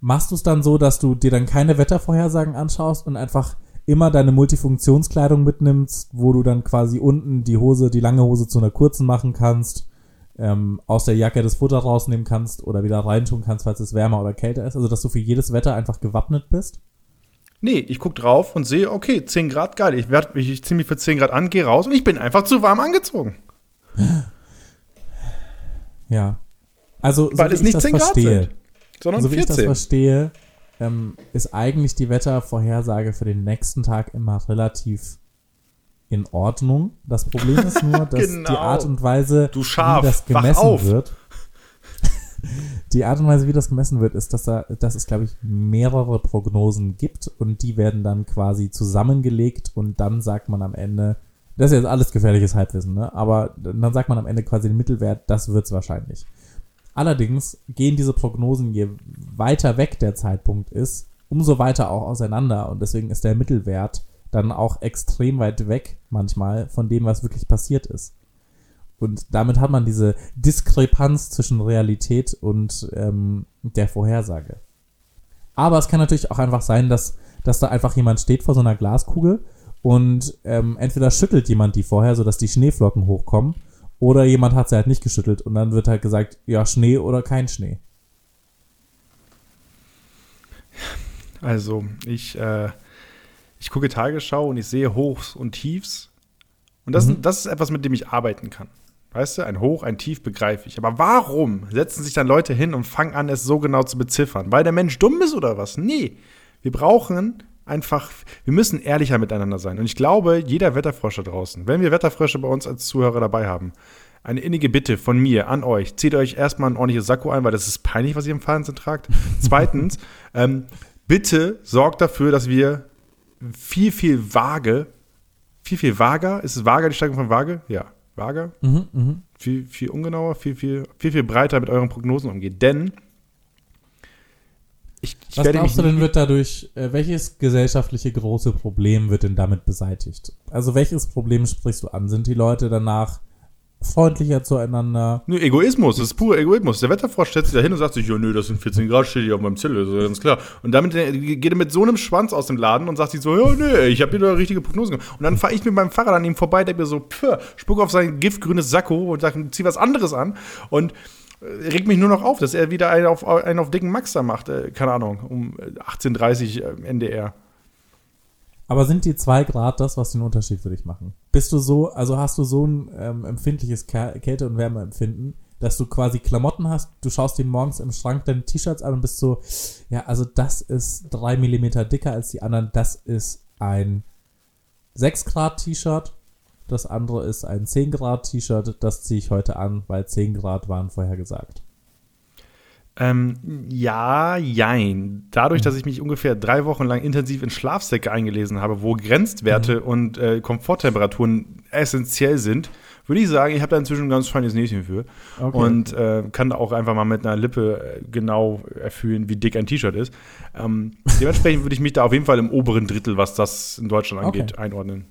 [SPEAKER 2] Machst du es dann so, dass du dir dann keine Wettervorhersagen anschaust und einfach immer deine Multifunktionskleidung mitnimmst, wo du dann quasi unten die Hose, die lange Hose zu einer kurzen machen kannst, ähm, aus der Jacke das Futter rausnehmen kannst oder wieder reintun kannst, falls es wärmer oder kälter ist. Also, dass du für jedes Wetter einfach gewappnet bist.
[SPEAKER 1] Nee, ich gucke drauf und sehe, okay, 10 Grad, geil. Ich, werd, ich, ich ziehe mich für 10 Grad an, gehe raus und ich bin einfach zu warm angezogen.
[SPEAKER 2] Ja. Also, so
[SPEAKER 1] Weil
[SPEAKER 2] wie
[SPEAKER 1] es
[SPEAKER 2] ich
[SPEAKER 1] nicht
[SPEAKER 2] das
[SPEAKER 1] 10 Grad
[SPEAKER 2] verstehe,
[SPEAKER 1] sind, sondern
[SPEAKER 2] so wie ich das
[SPEAKER 1] 14.
[SPEAKER 2] verstehe, ähm, ist eigentlich die Wettervorhersage für den nächsten Tag immer relativ in Ordnung. Das Problem ist nur, dass
[SPEAKER 1] Genau.
[SPEAKER 2] die Art und Weise, wie das gemessen wird, die Art und Weise, wie das gemessen wird, ist, dass, da, dass es, glaube ich, mehrere Prognosen gibt und die werden dann quasi zusammengelegt und dann sagt man am Ende, das ist jetzt alles gefährliches Halbwissen, ne? aber dann sagt man am Ende quasi den Mittelwert, das wird's wahrscheinlich. Allerdings gehen diese Prognosen, je weiter weg der Zeitpunkt ist, umso weiter auch auseinander und deswegen ist der Mittelwert dann auch extrem weit weg manchmal von dem, was wirklich passiert ist. Und damit hat man diese Diskrepanz zwischen Realität und ähm, der Vorhersage. Aber es kann natürlich auch einfach sein, dass, dass da einfach jemand steht vor so einer Glaskugel und ähm, entweder schüttelt jemand die vorher, sodass die Schneeflocken hochkommen, oder jemand hat sie halt nicht geschüttelt und dann wird halt gesagt, ja, Schnee oder kein Schnee.
[SPEAKER 1] Also, ich, äh, ich gucke Tagesschau und ich sehe Hochs und Tiefs. Und das, das ist etwas, mit dem ich arbeiten kann. Weißt du, ein Hoch, ein Tief begreife ich. Aber warum setzen sich dann Leute hin und fangen an, es so genau zu beziffern? Weil der Mensch dumm ist oder was? Nee. Wir brauchen einfach, wir müssen ehrlicher miteinander sein. Und ich glaube, jeder Wetterfrosch da draußen, wenn wir Wetterfrösche bei uns als Zuhörer dabei haben, eine innige Bitte von mir an euch, zieht euch erstmal ein ordentliches Sakko ein, weil das ist peinlich, was ihr im Fernsehen tragt. Zweitens, ähm, bitte sorgt dafür, dass wir viel, viel vage, viel, viel vager. Ist es vager, die Steigung von vage? Ja, vager.
[SPEAKER 2] Mhm, mhm.
[SPEAKER 1] Viel, viel ungenauer, viel, viel, viel, viel breiter mit euren Prognosen umgeht. Denn ich, ich
[SPEAKER 2] Was glaubst du denn, wird dadurch, äh, welches gesellschaftliche große Problem wird denn damit beseitigt? Also welches Problem sprichst du an? Sind die Leute danach freundlicher zueinander?
[SPEAKER 1] Nö, Egoismus, das ist pur Egoismus. Der Wetterfrosch stellt sich da hin und sagt sich, ja, nö, das sind 14 Grad, steht hier auf meinem Zettel, das ist ganz klar. Und damit äh, geht er mit so einem Schwanz aus dem Laden und sagt sich so, ja, nö, ich habe hier doch richtige Prognosen gemacht. Und dann fahre ich mit meinem Fahrrad an ihm vorbei, der mir so, pff, spuck auf sein giftgrünes Sakko und sagt, zieh was anderes an. Und äh, regt mich nur noch auf, dass er wieder einen auf, einen auf dicken Max da macht, äh, keine Ahnung, um äh, 18.30 Uhr NDR.
[SPEAKER 2] Aber sind die zwei Grad das, was den Unterschied für dich machen? Bist du so, also hast du so ein ähm, empfindliches Kä- Kälte- und Wärmeempfinden, dass du quasi Klamotten hast, du schaust dir morgens im Schrank deine T-Shirts an und bist so, ja, also das ist drei Millimeter dicker als die anderen, das ist ein 6 Grad T-Shirt, das andere ist ein 10 Grad T-Shirt, das ziehe ich heute an, weil 10 Grad waren vorher gesagt.
[SPEAKER 1] Ähm, ja, jein. Dadurch, dass ich mich ungefähr drei Wochen lang intensiv in Schlafsäcke eingelesen habe, wo Grenzwerte und äh, Komforttemperaturen essentiell sind, würde ich sagen, ich habe da inzwischen ein ganz feines Näschen für.
[SPEAKER 2] Okay.
[SPEAKER 1] Und äh, kann da auch einfach mal mit einer Lippe äh, genau erfüllen, wie dick ein T-Shirt ist. Ähm, dementsprechend würde ich mich da auf jeden Fall im oberen Drittel, was das in Deutschland angeht,
[SPEAKER 2] Okay.
[SPEAKER 1] einordnen.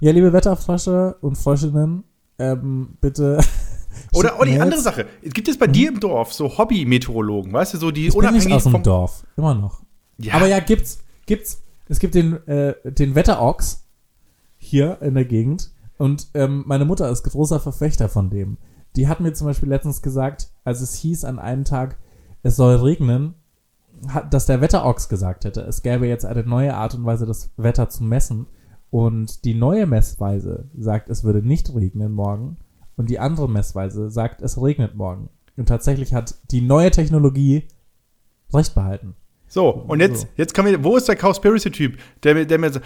[SPEAKER 2] Ja, liebe Wetterfrösche und Fröschinnen, ähm, bitte.
[SPEAKER 1] Oder,
[SPEAKER 2] Mails.
[SPEAKER 1] andere Sache. Gibt es bei dir im Dorf so Hobby-Meteorologen, weißt du, so die
[SPEAKER 2] Ich bin nicht aus dem. Dorf, immer noch.
[SPEAKER 1] Ja.
[SPEAKER 2] Aber ja, gibt's, gibt's. Es gibt den, äh, den Wetterochs hier in der Gegend und ähm, meine Mutter ist großer Verfechter von dem. Die hat mir zum Beispiel letztens gesagt, als es hieß an einem Tag, es soll regnen, hat, dass der Wetterochs gesagt hätte, es gäbe jetzt eine neue Art und Weise, das Wetter zu messen. Und die neue Messweise sagt, es würde nicht regnen morgen. Und die andere Messweise sagt, es regnet morgen. Und tatsächlich hat die neue Technologie recht behalten.
[SPEAKER 1] So, und jetzt, jetzt kann mir, wo ist der Cowspiracy-Typ, der, der mir so,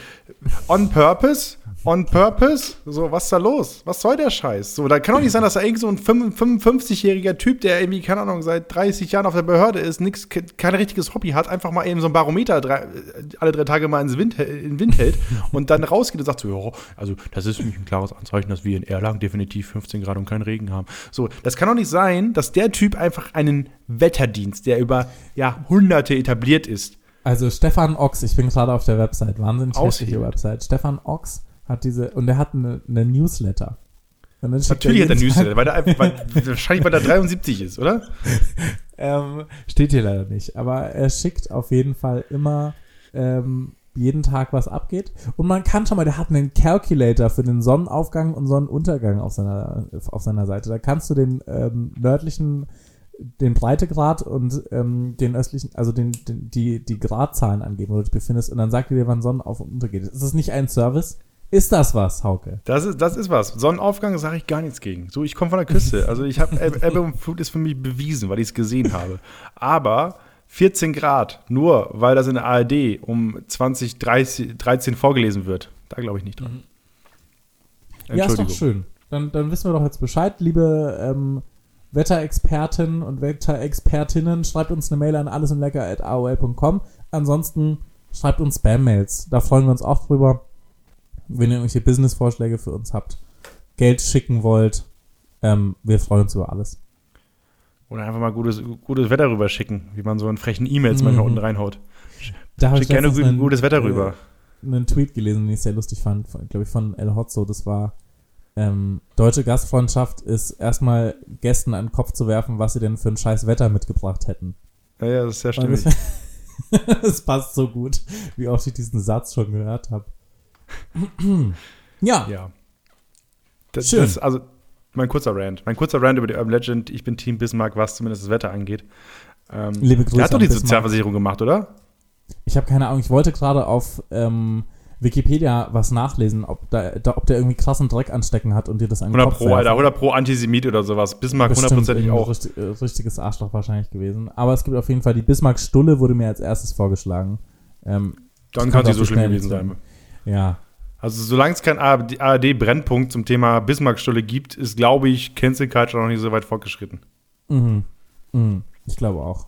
[SPEAKER 1] on purpose, on purpose, so, was ist da los? Was soll der Scheiß? So, da kann doch nicht sein, dass da irgend so ein 55-jähriger Typ, der irgendwie, keine Ahnung, seit 30 Jahren auf der Behörde ist, nix, ke- kein richtiges Hobby hat, einfach mal eben so ein Barometer drei, äh, alle drei Tage mal ins Wind, in den Wind hält und dann rausgeht und sagt so, ja, also, das ist für mich ein klares Anzeichen, dass wir in Erlangen definitiv 15 Grad und keinen Regen haben. So, das kann doch nicht sein, dass der Typ einfach einen Wetterdienst, der über Jahrhunderte etabliert ist,
[SPEAKER 2] Also Stefan Ochs, ich bin gerade auf der Website, wahnsinnig hässliche. Website. Stefan Ochs hat diese, und er hat eine, eine Newsletter.
[SPEAKER 1] Natürlich hat er Newsletter, weil weil, wahrscheinlich, weil der 73 ist, oder?
[SPEAKER 2] Ähm, steht hier leider nicht. Aber er schickt auf jeden Fall immer ähm, jeden Tag, was abgeht. Und man kann schon mal, der hat einen Calculator für den Sonnenaufgang und Sonnenuntergang auf seiner, auf seiner Seite. Da kannst du den ähm, nördlichen, den Breitegrad und ähm, den östlichen, also den, den, die, die Gradzahlen angeben, wo du dich befindest. Und dann sagt er dir, wann Sonnenauf- und untergeht. Ist das nicht ein Service? Ist das was, Hauke?
[SPEAKER 1] Das ist, das ist was. Sonnenaufgang sage ich gar nichts gegen. So, ich komme von der Küste. Also ich habe Ebbe und Flut ist für mich bewiesen, weil ich es gesehen habe. Aber 14 Grad, nur weil das in der ARD um 20, 30, 13 vorgelesen wird, da glaube ich nicht dran.
[SPEAKER 2] Ja, ist doch schön. Dann, dann wissen wir doch jetzt Bescheid, liebe ähm, Wetterexperten und Wetterexpertinnen. Schreibt uns eine Mail an allesunlecker.aol.com. Ansonsten schreibt uns Spam-Mails. Da freuen wir uns auch drüber. Wenn ihr irgendwelche Business-Vorschläge für uns habt, Geld schicken wollt, ähm, wir freuen uns über alles.
[SPEAKER 1] Oder einfach mal gutes, gutes Wetter rüberschicken, wie man so in frechen E-Mails manchmal
[SPEAKER 2] Mhm.
[SPEAKER 1] unten reinhaut.
[SPEAKER 2] Da
[SPEAKER 1] Schick gerne
[SPEAKER 2] letztens
[SPEAKER 1] gu-
[SPEAKER 2] einen,
[SPEAKER 1] gutes Wetter
[SPEAKER 2] äh,
[SPEAKER 1] rüber.
[SPEAKER 2] einen Tweet gelesen, den ich sehr lustig fand, glaube ich, von El Hotzo. Das war, ähm, deutsche Gastfreundschaft ist erstmal Gästen an den Kopf zu werfen, was sie denn für ein scheiß Wetter mitgebracht hätten.
[SPEAKER 1] Ja, ja, das ist sehr stimmig.
[SPEAKER 2] Das passt so gut, wie oft ich diesen Satz schon gehört habe. ja,
[SPEAKER 1] Ja. Das,
[SPEAKER 2] Schön.
[SPEAKER 1] Das, also, mein kurzer Rant. Mein kurzer Rant über die Urban Legend. Ich bin Team Bismarck, was zumindest das Wetter angeht. Ähm,
[SPEAKER 2] Liebe Grüße
[SPEAKER 1] der hat doch die
[SPEAKER 2] Bismarck.
[SPEAKER 1] Sozialversicherung gemacht, oder?
[SPEAKER 2] ich habe keine Ahnung, ich wollte gerade auf ähm, Wikipedia was nachlesen, ob, da, da, ob der irgendwie krassen Dreck anstecken hat und dir das an den
[SPEAKER 1] 100
[SPEAKER 2] Kopf
[SPEAKER 1] Pro,
[SPEAKER 2] werfen.
[SPEAKER 1] Alter. 100 Pro Antisemit oder sowas. Bismarck hundertprozentig auch.
[SPEAKER 2] Richtig, äh, richtiges Arschloch wahrscheinlich gewesen. Aber es gibt auf jeden Fall die Bismarck-Stulle, wurde mir als erstes vorgeschlagen. Ähm,
[SPEAKER 1] Dann kann sie so schlimm gewesen sein.
[SPEAKER 2] Ja,
[SPEAKER 1] Also, solange es kein ARD-Brennpunkt zum Thema Bismarck-Stulle gibt, ist, glaube ich, Cancel Culture noch nicht so weit fortgeschritten.
[SPEAKER 2] mhm. Mhm. ich glaube auch.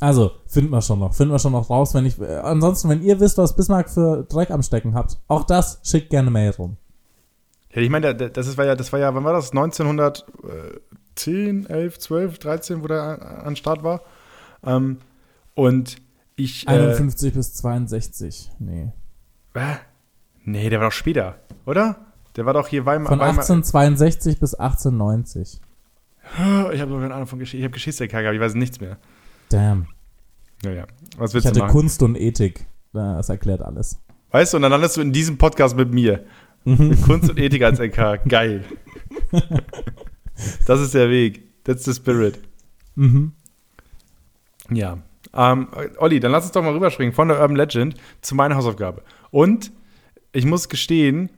[SPEAKER 2] Also, finden wir schon noch. Finden wir schon noch raus, wenn ich. Äh, ansonsten, wenn ihr wisst, was Bismarck für Dreck am Stecken habt, auch das schickt gerne Mail rum.
[SPEAKER 1] Ja, ich meine, da- das ist, war ja, das war ja, wann war das? 1910, 11, 12, 13, wo der an- an Start war. Ähm, und ich. Äh,
[SPEAKER 2] 51 bis 62. Nee.
[SPEAKER 1] äh, nee, der war doch später, oder? Der war doch hier Weimar.
[SPEAKER 2] Von
[SPEAKER 1] Weimar
[SPEAKER 2] 1862 bis 1890.
[SPEAKER 1] ich habe so keine Ahnung von Geschichte. Ich habe Geschichte gehabt, ich weiß nichts mehr.
[SPEAKER 2] Damn.
[SPEAKER 1] Naja, was
[SPEAKER 2] Ich
[SPEAKER 1] willst du
[SPEAKER 2] hatte
[SPEAKER 1] machen?
[SPEAKER 2] Kunst und Ethik. Das erklärt alles.
[SPEAKER 1] Weißt du, und dann landest du in diesem Podcast mit mir. Mit Kunst und Ethik als LK. Geil. das ist der Weg. That's the spirit.
[SPEAKER 2] Mhm.
[SPEAKER 1] Ja. Ähm, Olli, dann lass uns doch mal rüberspringen von der Urban Legend zu meiner Hausaufgabe. Und ich muss gestehen,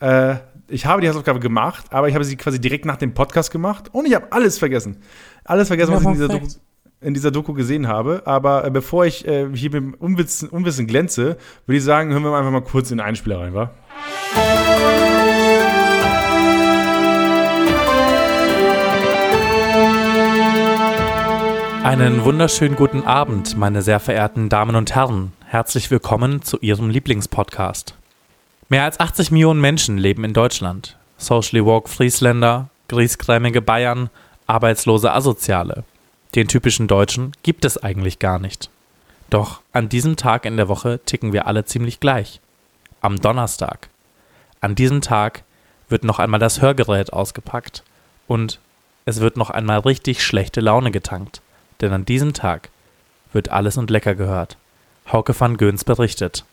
[SPEAKER 1] äh, ich habe die Hausaufgabe gemacht, aber ich habe sie quasi direkt nach dem Podcast gemacht und ich habe alles vergessen. Alles vergessen,
[SPEAKER 2] Ja,
[SPEAKER 1] was ich in dieser,
[SPEAKER 2] perfekt.
[SPEAKER 1] In dieser Doku gesehen habe. Aber äh, bevor ich äh, hier mit dem Unwissen, Unwissen glänze, würde ich sagen, hören wir einfach mal kurz in den Einspieler rein, wa?
[SPEAKER 4] Einen wunderschönen guten Abend, meine sehr verehrten Damen und Herren. Herzlich willkommen zu Ihrem Lieblingspodcast. Mehr als 80 Millionen Menschen leben in Deutschland. Socially woke Friesländer, griesgrämige Bayern, arbeitslose Asoziale. Den typischen Deutschen gibt es eigentlich gar nicht. Doch an diesem Tag in der Woche ticken wir alle ziemlich gleich. Am Donnerstag. An diesem Tag wird noch einmal das Hörgerät ausgepackt und es wird noch einmal richtig schlechte Laune getankt. Denn an diesem Tag wird alles und lecker gehört. Hauke van Göns berichtet.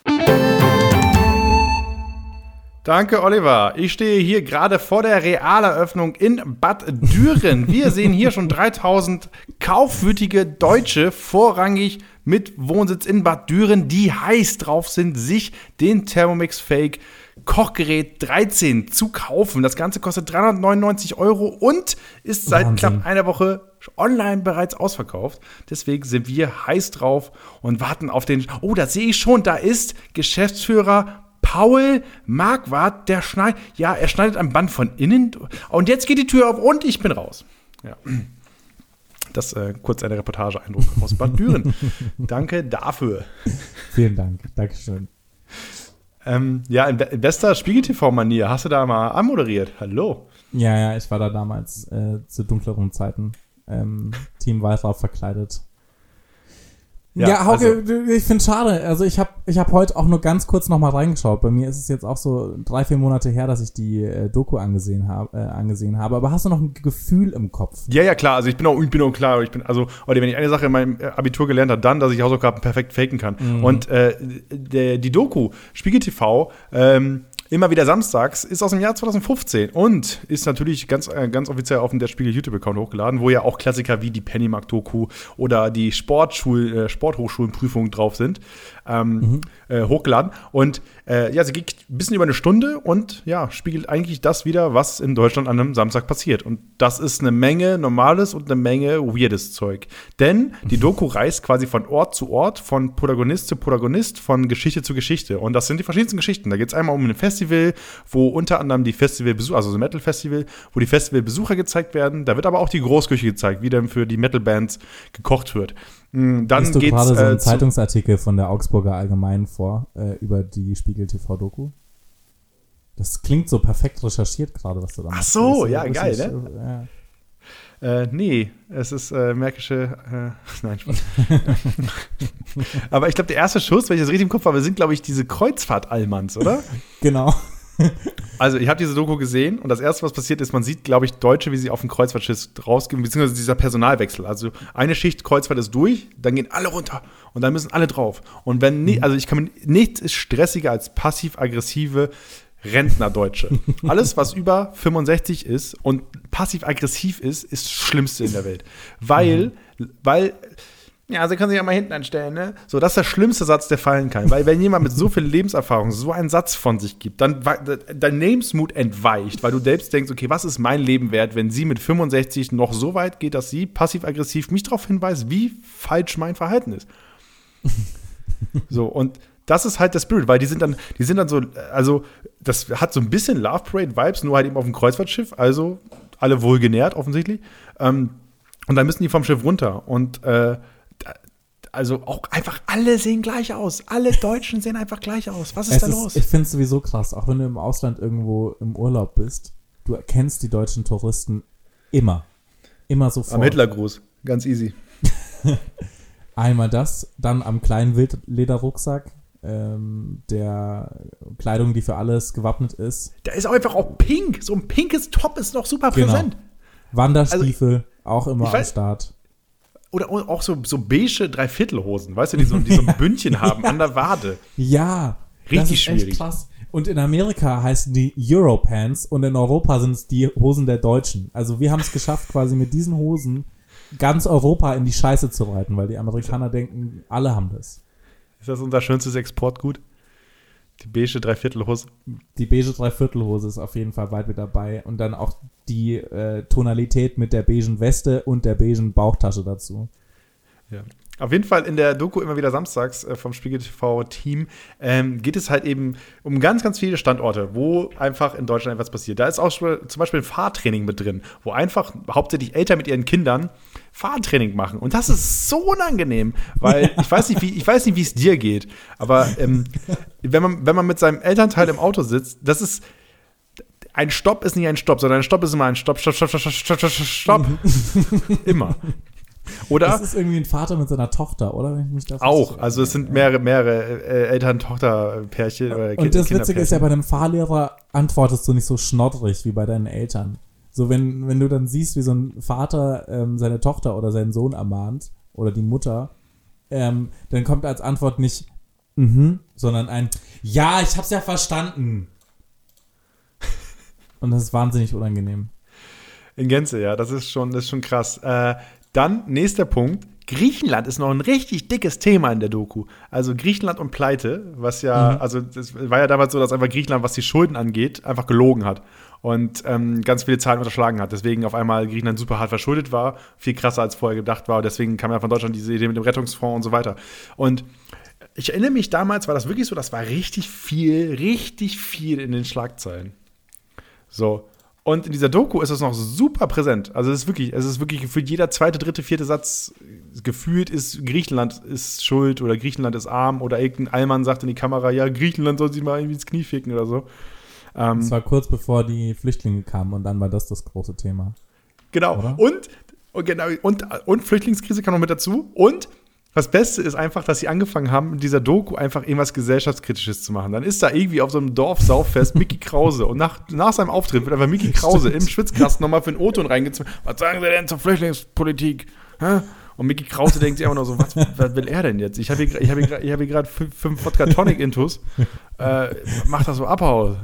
[SPEAKER 1] Danke, Oliver. Ich stehe hier gerade vor der Realeröffnung in Bad Düren. Wir sehen hier schon 3000 kaufwütige Deutsche, vorrangig mit Wohnsitz in Bad Düren, die heiß drauf sind, sich den Thermomix Fake Kochgerät 13 zu kaufen. Das Ganze kostet 399 Euro und ist seit
[SPEAKER 2] Wahnsinn.
[SPEAKER 1] knapp einer Woche online bereits ausverkauft. Deswegen sind wir heiß drauf und warten auf den. Oh, da sehe ich schon, da ist Geschäftsführer Paul Marquardt, der schneidet. Ja, er schneidet am Band von innen. Und jetzt geht die Tür auf und ich bin raus. Ja. Das äh, kurz eine Reportage-Eindruck aus Bad Düren. Danke dafür.
[SPEAKER 2] Vielen Dank. Dankeschön.
[SPEAKER 1] Ähm, ja, in, in bester Spiegel-TV-Manier hast du da mal anmoderiert. Hallo.
[SPEAKER 2] Ja, ja, ich war da damals äh, zu dunkleren Zeiten. Ähm, Team Weißrauf verkleidet.
[SPEAKER 1] Ja,
[SPEAKER 2] Ja, Hauke,
[SPEAKER 1] also-
[SPEAKER 2] du- ich finde schade. Also ich habe ich hab heute auch nur ganz kurz noch mal reingeschaut. Bei mir ist es jetzt auch so drei, vier Monate her, dass ich die äh, Doku angesehen, hab, äh, angesehen habe. Aber hast du noch ein Gefühl im Kopf?
[SPEAKER 1] Ja, ja, klar. Also ich bin auch, ich bin auch klar. Ich bin, also, oder wenn ich eine Sache in meinem äh, Abitur gelernt habe, dann, dass ich Hausaufgaben perfekt faken kann. Und äh, der, die Doku Spiegel TV, ähm, immer wieder samstags, ist aus dem Jahr 2015 und ist natürlich ganz, äh, ganz offiziell auf dem der Spiegel YouTube-Account hochgeladen, wo ja auch Klassiker wie die Pennymark-Doku oder die Sportschul, äh, Sporthochschulenprüfung drauf sind. Ähm, äh, hochgeladen. Und äh, ja, sie geht ein bisschen über eine Stunde und ja, spiegelt eigentlich das wieder, was in Deutschland an einem Samstag passiert. Und das ist eine Menge normales und eine Menge weirdes Zeug. Denn die Doku reist quasi von Ort zu Ort, von Protagonist zu Protagonist, von Geschichte zu Geschichte. Und das sind die verschiedensten Geschichten. Da geht es einmal um ein Festival, wo unter anderem die Festivalbesucher, also so ein Metal-Festival, wo die Festivalbesucher gezeigt werden. Da wird aber auch die Großküche gezeigt, wie dann für die Metal-Bands gekocht wird. Mm, Dann
[SPEAKER 2] Liest du
[SPEAKER 1] geht's
[SPEAKER 2] gerade so einen
[SPEAKER 1] äh,
[SPEAKER 2] Zeitungsartikel von der Augsburger Allgemeinen vor äh, über die Spiegel TV Doku? Das klingt so perfekt recherchiert gerade, was du da
[SPEAKER 1] Ach
[SPEAKER 2] machst.
[SPEAKER 1] so,
[SPEAKER 2] Das ist
[SPEAKER 1] ja, geil,
[SPEAKER 2] ne?
[SPEAKER 1] Äh, nee, es ist äh, märkische. Äh, nein, Spaß. Aber ich glaube, der erste Schuss, wenn ich das richtig im Kopf habe, sind, glaube ich, diese Kreuzfahrt-Allmanns, oder?
[SPEAKER 2] Genau.
[SPEAKER 1] Also, ich habe diese Doku gesehen und das erste, was passiert ist, man sieht, glaube ich, Deutsche, wie sie auf den Kreuzfahrtschiff rausgehen, beziehungsweise dieser Personalwechsel. Also, eine Schicht Kreuzfahrt ist durch, dann gehen alle runter und dann müssen alle drauf. Und wenn nicht, also ich kann mir, nichts ist stressiger als passiv-aggressive Rentner-Deutsche. Alles, was über 65 ist und passiv-aggressiv ist, ist das Schlimmste in der Welt. Weil, weil, ja, sie können sich ja mal hinten anstellen, ne? So, das ist der schlimmste Satz, der fallen kann. Weil, wenn jemand mit so viel Lebenserfahrung so einen Satz von sich gibt, dann dein Lebensmut entweicht, weil du selbst denkst, okay, was ist mein Leben wert, wenn sie mit 65 noch so weit geht, dass sie passiv-aggressiv mich darauf hinweist, wie falsch mein Verhalten ist. So, und das ist halt der Spirit, weil die sind dann, die sind dann so, also, das hat so ein bisschen Love Parade-Vibes, nur halt eben auf dem Kreuzfahrtschiff, also alle wohlgenährt offensichtlich. Ähm, und dann müssen die vom Schiff runter. Und äh, also auch einfach alle sehen gleich aus. Alle Deutschen sehen einfach gleich aus. Was ist
[SPEAKER 2] Es
[SPEAKER 1] da
[SPEAKER 2] ist,
[SPEAKER 1] los?
[SPEAKER 2] ich finde es sowieso krass, auch wenn du im Ausland irgendwo im Urlaub bist, du erkennst die deutschen Touristen immer. Immer sofort.
[SPEAKER 1] Am Hitlergruß. Ganz easy.
[SPEAKER 2] Einmal das, dann am kleinen Wildlederrucksack, ähm, der Kleidung, die für alles gewappnet ist.
[SPEAKER 1] Da ist auch einfach auch pink. So ein pinkes Top ist noch super
[SPEAKER 2] Genau.
[SPEAKER 1] präsent.
[SPEAKER 2] Wanderstiefel, auch immer am
[SPEAKER 1] weiß-
[SPEAKER 2] Start.
[SPEAKER 1] Oder auch so, so beige Dreiviertelhosen, weißt du, die so, die so ein Bündchen haben an der Wade.
[SPEAKER 2] Ja, das
[SPEAKER 1] Richtig
[SPEAKER 2] ist
[SPEAKER 1] schwierig.
[SPEAKER 2] echt krass. Und in Amerika heißen die Europants und in Europa sind es die Hosen der Deutschen. Also wir haben es geschafft, quasi mit diesen Hosen ganz Europa in die Scheiße zu reiten, weil die Amerikaner denken, alle haben das.
[SPEAKER 1] Ist das unser schönstes Exportgut? Die beige Dreiviertelhose.
[SPEAKER 2] Die beige Dreiviertelhose ist auf jeden Fall weit mit dabei und dann auch die äh, Tonalität mit der beigen Weste und der beigen Bauchtasche dazu.
[SPEAKER 1] Ja. Auf jeden Fall in der Doku immer wieder samstags äh, vom Spiegel TV-Team ähm, geht es halt eben um ganz, ganz viele Standorte, wo einfach in Deutschland etwas passiert. Da ist auch schon zum Beispiel ein Fahrtraining mit drin, wo einfach hauptsächlich Eltern mit ihren Kindern Fahrtraining machen. Und das ist so unangenehm, weil ich weiß nicht, wie ich weiß nicht, wie es dir geht, aber ähm, wenn man wenn man mit seinem Elternteil im Auto sitzt, das ist ein Stopp ist nicht ein Stopp, sondern ein Stopp ist immer ein Stopp, Stopp, Stopp, Stopp, Stopp, Stopp, Stopp, Stopp. immer. Oder?
[SPEAKER 2] Das ist irgendwie ein Vater mit seiner Tochter, oder? Wenn ich mich
[SPEAKER 1] Auch, also es sind mehrere, mehrere äh, Eltern-Tochter-Pärchen oder
[SPEAKER 2] Und das
[SPEAKER 1] Kind-
[SPEAKER 2] Witzige ist ja, bei einem Fahrlehrer antwortest du nicht so schnoddrig wie bei deinen Eltern. So, wenn, wenn du dann siehst, wie so ein Vater ähm, seine Tochter oder seinen Sohn ermahnt oder die Mutter, ähm, dann kommt als Antwort nicht mhm, sondern ein Ja, ich hab's ja verstanden. Und das ist wahnsinnig unangenehm.
[SPEAKER 1] In Gänze, ja, das ist schon, das ist schon krass. Äh, dann, nächster Punkt. Griechenland ist noch ein richtig dickes Thema in der Doku. Also Griechenland und Pleite, was ja, also das war ja damals so, dass einfach Griechenland, was die Schulden angeht, einfach gelogen hat und ähm, ganz viele Zahlen unterschlagen hat. Deswegen auf einmal Griechenland super hart verschuldet war, viel krasser als vorher gedacht war. Deswegen kam ja von Deutschland diese Idee mit dem Rettungsfonds und so weiter. Und ich erinnere mich damals, war das wirklich so, das war richtig viel, richtig viel in den Schlagzeilen. So. Und in dieser Doku ist es noch super präsent. Also es ist wirklich, es ist wirklich gefühlt jeder zweite, dritte, vierte Satz gefühlt ist Griechenland ist schuld oder Griechenland ist arm oder irgendein Allmann sagt in die Kamera, ja, Griechenland soll sich mal irgendwie ins Knie ficken oder so. Ähm,
[SPEAKER 2] Das war kurz bevor die Flüchtlinge kamen und dann war das das große Thema.
[SPEAKER 1] Genau.
[SPEAKER 2] Oder?
[SPEAKER 1] Und, und, genau, und, und Flüchtlingskrise kam noch mit dazu. Und das Beste ist einfach, dass sie angefangen haben, in dieser Doku einfach irgendwas gesellschaftskritisches zu machen. Dann ist da irgendwie auf so einem Dorf-Sauffest Mickey Krause und nach, nach seinem Auftritt wird einfach Mickey Krause im Schwitzkasten nochmal für den O-Ton reingezogen. Was sagen Sie denn zur Flüchtlingspolitik? Hä? Und Mickey Krause denkt sich einfach nur so, was, was will er denn jetzt? Ich habe hier, ich hab hier, ich hab hier gerade fünf, fünf Wodka Tonic Intus. Äh, mach das so abhau.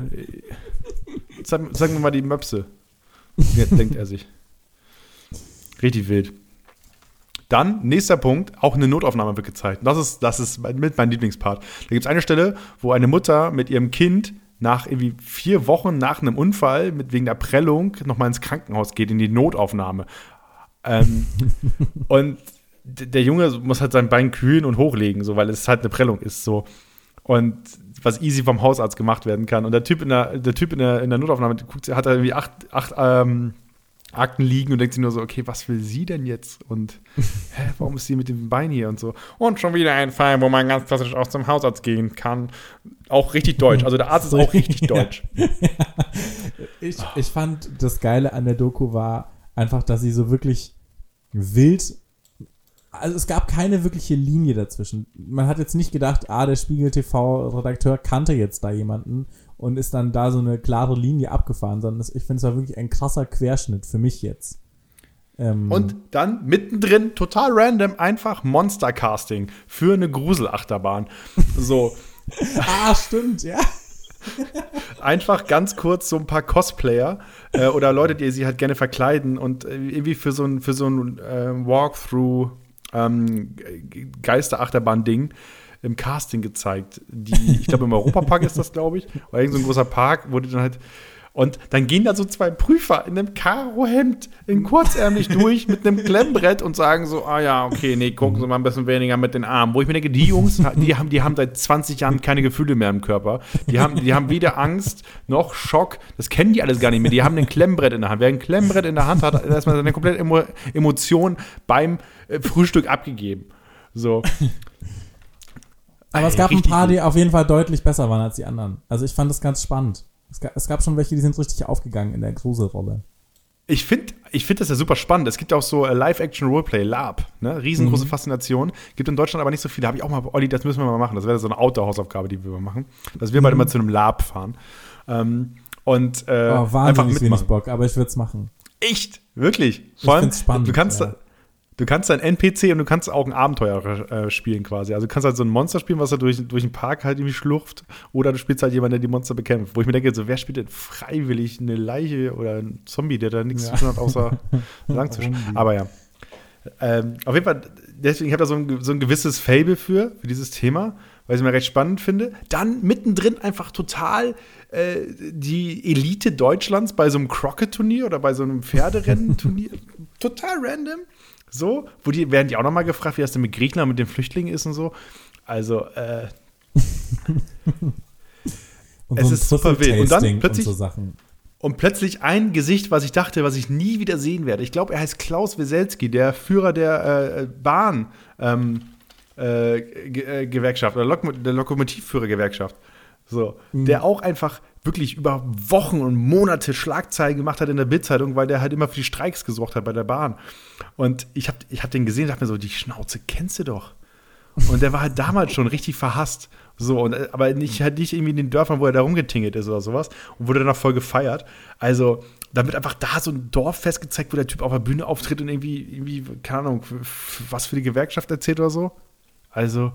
[SPEAKER 1] Sag, sag mir mal die Möpse. Jetzt denkt er sich. Richtig wild. Dann, nächster Punkt, auch eine Notaufnahme wird gezeigt. Das ist, das ist mein- mit mein Lieblingspart. Da gibt es eine Stelle, wo eine Mutter mit ihrem Kind nach irgendwie vier Wochen nach einem Unfall mit, wegen der Prellung nochmal ins Krankenhaus geht, in die Notaufnahme. Ähm, und der Junge muss halt sein Bein kühlen und hochlegen, so, weil es halt eine Prellung ist. So. Und was easy vom Hausarzt gemacht werden kann. Und der Typ in der, der, typ in der, in der Notaufnahme guckt, hat da irgendwie acht, acht ähm, Akten liegen und denkt sich nur so, okay, was will sie denn jetzt? Und hä, warum ist sie mit dem Bein hier und so? Und schon wieder ein Fall, wo man ganz klassisch auch zum Hausarzt gehen kann. Auch richtig deutsch. Also der Arzt ist auch richtig
[SPEAKER 2] Ja.
[SPEAKER 1] deutsch.
[SPEAKER 2] Ich, ich fand, das Geile an der Doku war einfach, dass sie so wirklich wild. Also es gab keine wirkliche Linie dazwischen. Man hat jetzt nicht gedacht, ah, der Spiegel TV-Redakteur kannte jetzt da jemanden und ist dann da so eine klare Linie abgefahren, sondern das, ich finde, es war wirklich ein krasser Querschnitt für mich jetzt. Ähm,
[SPEAKER 1] Und dann mittendrin, total random, einfach Monster-Casting für eine Gruselachterbahn. So,
[SPEAKER 2] ah, stimmt, ja.
[SPEAKER 1] einfach ganz kurz so ein paar Cosplayer äh, oder Leute, die sie halt gerne verkleiden und äh, irgendwie für so ein, für so ein äh, Walkthrough ähm, Ge- Geisterachterbahn-Ding im Casting gezeigt. Die, ich glaube, im Europapark ist das, glaube ich. Oder irgend so ein großer Park, wo die dann halt. Und dann gehen da so zwei Prüfer in einem Karohemd in kurzärmlich durch mit einem Klemmbrett und sagen so, ah ja, okay, nee, gucken Sie mal ein bisschen weniger mit den Armen. Wo ich mir denke, die Jungs, die haben, die haben seit 20 Jahren keine Gefühle mehr im Körper. Die haben, die haben weder Angst noch Schock. Das kennen die alles gar nicht mehr. Die haben ein Klemmbrett in der Hand. Wer ein Klemmbrett in der Hand hat, hat erstmal seine komplette Emo Emotion beim äh, Frühstück abgegeben. So.
[SPEAKER 2] Aber es gab ein paar, die auf jeden Fall deutlich besser waren als die anderen. Also ich fand das ganz spannend. Es gab, es gab schon welche, die sind richtig aufgegangen in der Gruselrolle.
[SPEAKER 1] Ich finde ich find das ja super spannend. Es gibt auch so äh, Live-Action-Roleplay, Lab, ne? Riesengroße
[SPEAKER 2] Mhm.
[SPEAKER 1] Faszination. Gibt in Deutschland aber nicht so viele. Habe ich auch mal, Olli, das müssen wir mal machen. Das wäre so eine Outdoor-Hausaufgabe, die wir mal machen. Dass wir
[SPEAKER 2] Mhm.
[SPEAKER 1] beide mal zu einem Lab fahren. Ähm, und äh,
[SPEAKER 2] Oh,
[SPEAKER 1] einfach
[SPEAKER 2] wahnsinnig wenig
[SPEAKER 1] mitmachen.
[SPEAKER 2] Bock, aber ich würde es machen.
[SPEAKER 1] Echt? Wirklich?
[SPEAKER 2] Ich
[SPEAKER 1] Vor allem,
[SPEAKER 2] find's spannend,
[SPEAKER 1] du kannst,
[SPEAKER 2] ja.
[SPEAKER 1] Du kannst ein NPC und du kannst auch ein Abenteuer äh, spielen quasi. Also du kannst halt so ein Monster spielen, was da durch, durch den Park halt irgendwie schlurft. Oder du spielst halt jemanden, der die Monster bekämpft. Wo ich mir denke, so, wer spielt denn freiwillig eine Leiche oder ein Zombie, der da nichts
[SPEAKER 2] Ja.
[SPEAKER 1] zu tun hat, außer lang zu
[SPEAKER 2] Warum?
[SPEAKER 1] Aber ja. Ähm, auf jeden Fall, deswegen, ich habe da so ein, so ein gewisses Fable für, für dieses Thema, weil ich es mir recht spannend finde. Dann mittendrin einfach total äh, die Elite Deutschlands bei so einem Crockett-Turnier oder bei so einem Pferderennen-Turnier. total random. So, wo die werden die auch nochmal gefragt, wie das denn mit Griechenland, mit den Flüchtlingen ist und so. Also, äh,
[SPEAKER 2] Und
[SPEAKER 1] Es ist super wild. Und dann plötzlich-
[SPEAKER 2] so Sachen.
[SPEAKER 1] Und plötzlich ein Gesicht, was ich dachte, was ich nie wieder sehen werde. Ich glaube, er heißt Klaus Weselski, der Führer der äh, Bahn ähm, äh, äh, Gewerkschaft oder Lok der Lokomotivführergewerkschaft. So, der auch einfach wirklich über Wochen und Monate Schlagzeilen gemacht hat in der Bildzeitung, weil der halt immer für die Streiks gesorgt hat bei der Bahn. Und ich habe ich hab den gesehen und dachte mir so, die Schnauze kennst du doch. Und der war halt damals schon richtig verhasst. So, und, äh, aber nicht, halt nicht irgendwie in den Dörfern, wo er da rumgetingelt ist oder sowas. Und wurde dann auch voll gefeiert. Also, da wird einfach da so ein Dorf festgezeigt, wo der Typ auf der Bühne auftritt und irgendwie, irgendwie keine Ahnung, was für die Gewerkschaft erzählt oder so. Also,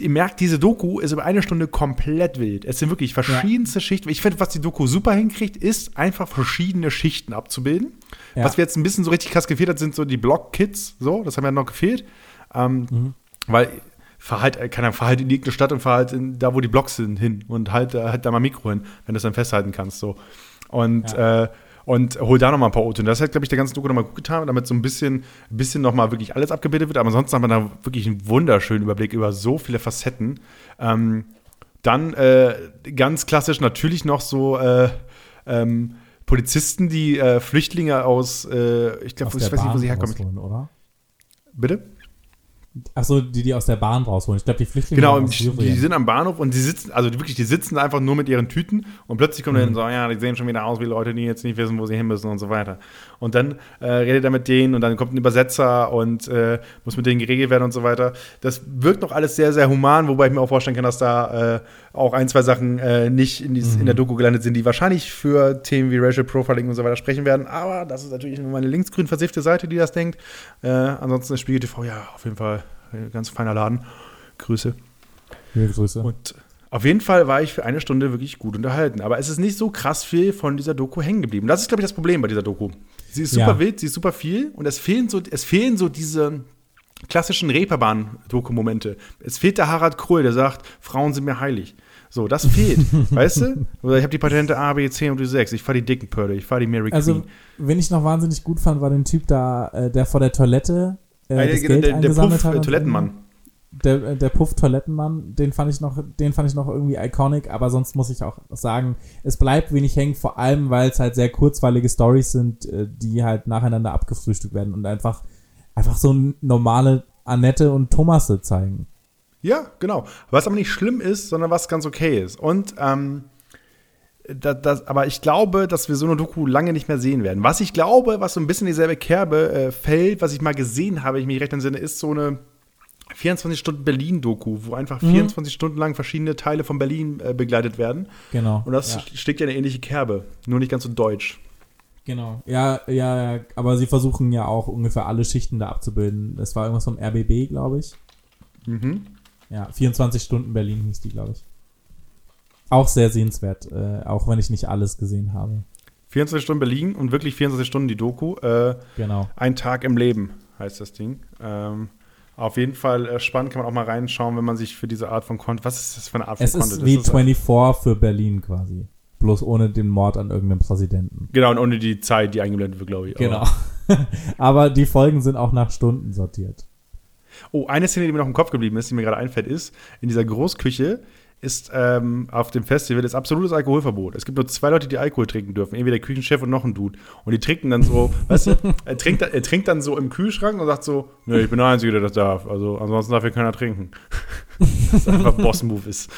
[SPEAKER 1] ihr merkt, diese Doku ist über eine Stunde komplett wild. Es sind wirklich verschiedenste Schichten. Ich finde, was die Doku super hinkriegt, ist einfach verschiedene Schichten abzubilden.
[SPEAKER 2] Ja.
[SPEAKER 1] Was wir jetzt ein bisschen so richtig krass gefehlt hat, sind so die Block-Kids. So, das haben ja noch gefehlt. Ähm,
[SPEAKER 2] Mhm.
[SPEAKER 1] Weil fahr halt, äh, keine Ahnung, fahr halt in irgendeine Stadt und fahr halt in, da, wo die Blocks sind, hin und halt, äh, halt da mal Mikro hin, wenn du es dann festhalten kannst. So. Und, äh, und hol da noch mal ein paar O-Töne. Das hat, glaube ich, der ganzen Doku noch mal gut getan, damit so ein bisschen, bisschen noch mal wirklich alles abgebildet wird. Aber ansonsten haben wir da wirklich einen wunderschönen Überblick über so viele Facetten. Ähm, dann äh, ganz klassisch natürlich noch so äh, ähm, Polizisten, die äh, Flüchtlinge aus, äh, ich glaube, ich weiß nicht, wo sie herkommen.
[SPEAKER 2] oder?
[SPEAKER 1] Bitte?
[SPEAKER 2] Achso, die, die aus der Bahn rausholen. Ich glaube, die Flüchtlinge
[SPEAKER 1] Genau,
[SPEAKER 2] aus
[SPEAKER 1] die, die sind am Bahnhof und die sitzen, also die wirklich, die sitzen einfach nur mit ihren Tüten und plötzlich kommt
[SPEAKER 2] Mhm.
[SPEAKER 1] dann so, ja, die sehen schon wieder aus wie Leute, die jetzt nicht wissen, wo sie hin müssen und so weiter. Und dann äh, redet er mit denen und dann kommt ein Übersetzer und äh, muss mit denen geregelt werden und so weiter. Das wirkt noch alles sehr, sehr human, wobei ich mir auch vorstellen kann, dass da äh, auch ein, zwei Sachen äh, nicht in, dies, in
[SPEAKER 2] Mhm.
[SPEAKER 1] der Doku gelandet sind, die wahrscheinlich für Themen wie Racial Profiling und so weiter sprechen werden. Aber das ist natürlich nur meine linksgrün versiffte Seite, die das denkt. Äh, ansonsten ist Spiegel TV, ja, auf jeden Fall ein ganz feiner Laden. Grüße.
[SPEAKER 2] Liebe Grüße.
[SPEAKER 1] Und auf jeden Fall war ich für eine Stunde wirklich gut unterhalten. Aber es ist nicht so krass viel von dieser Doku hängen geblieben. Das ist, glaube ich, das Problem bei dieser Doku. Sie ist super
[SPEAKER 2] Ja.
[SPEAKER 1] wild, sie ist super viel und es fehlen so, es fehlen so diese klassischen Reeperbahn-Doku-Momente. Es fehlt der Harald Krull, der sagt, Frauen sind mir heilig. So, das fehlt, weißt du? Ich habe die Patente A, B, C und D 6. Ich fahre die dicken Pörde, ich fahre die Mary
[SPEAKER 2] also,
[SPEAKER 1] Queen.
[SPEAKER 2] wen ich noch wahnsinnig gut fand, war den Typ da, äh, der vor der Toilette äh,
[SPEAKER 1] Äh,
[SPEAKER 2] das
[SPEAKER 1] der,
[SPEAKER 2] Geld
[SPEAKER 1] der, der
[SPEAKER 2] eingesammelt
[SPEAKER 1] Puff,
[SPEAKER 2] hat.
[SPEAKER 1] äh, Toilettenmann.
[SPEAKER 2] Der, äh, der Puff Toilettenmann, den fand ich noch, den fand ich noch irgendwie iconic, aber sonst muss ich auch sagen, es bleibt wenig hängen, vor allem weil es halt sehr kurzweilige Stories sind, die halt nacheinander abgefrühstückt werden und einfach, einfach so normale Annette und Thomasse zeigen.
[SPEAKER 1] Ja, genau. Was aber nicht schlimm ist, sondern was ganz okay ist. Und ähm, da, das, aber ich glaube, dass wir so eine Doku lange nicht mehr sehen werden. Was ich glaube, was so ein bisschen in dieselbe Kerbe äh, fällt, was ich mal gesehen habe, ich mich recht entsinne, ist so eine 24 Stunden Berlin-Doku, wo einfach 24 Stunden lang verschiedene Teile von Berlin äh, begleitet werden.
[SPEAKER 2] Genau.
[SPEAKER 1] Und das
[SPEAKER 2] ja.
[SPEAKER 1] steckt ja eine ähnliche Kerbe, nur nicht ganz so deutsch.
[SPEAKER 2] Genau. Ja, ja, ja, aber sie versuchen ja auch ungefähr alle Schichten da abzubilden. Das war irgendwas vom RBB, glaube ich.
[SPEAKER 1] Mhm.
[SPEAKER 2] Ja, 24 Stunden Berlin hieß die, glaube ich. Auch sehr sehenswert, äh, auch wenn ich nicht alles gesehen habe.
[SPEAKER 1] 24 Stunden Berlin und wirklich 24 Stunden die Doku. Äh,
[SPEAKER 2] Genau.
[SPEAKER 1] Ein Tag im Leben heißt das Ding. Ähm, auf jeden Fall äh, spannend, kann man auch mal reinschauen, wenn man sich für diese Art von Content. Was ist das für eine Art von
[SPEAKER 2] Es
[SPEAKER 1] Content?
[SPEAKER 2] ist wie
[SPEAKER 1] Das
[SPEAKER 2] 24 für Berlin quasi. Bloß ohne den Mord an irgendeinem Präsidenten.
[SPEAKER 1] Genau, und ohne die Zeit, die eingeblendet wird, glaube ich.
[SPEAKER 2] Genau.
[SPEAKER 1] Aber
[SPEAKER 2] die Folgen sind auch nach Stunden sortiert.
[SPEAKER 1] Oh, eine Szene, die mir noch im Kopf geblieben ist, die mir gerade einfällt, ist, in dieser Großküche ist ähm, auf dem Festival ist absolutes Alkoholverbot. Es gibt nur zwei Leute, die Alkohol trinken dürfen. Entweder der Küchenchef und noch ein Dude. Und die trinken dann so, weißt du, er trinkt, er trinkt dann so im Kühlschrank und sagt so, nee, ich bin der Einzige, der das darf. Also ansonsten darf hier keiner trinken. das einfach Boss-Move ist.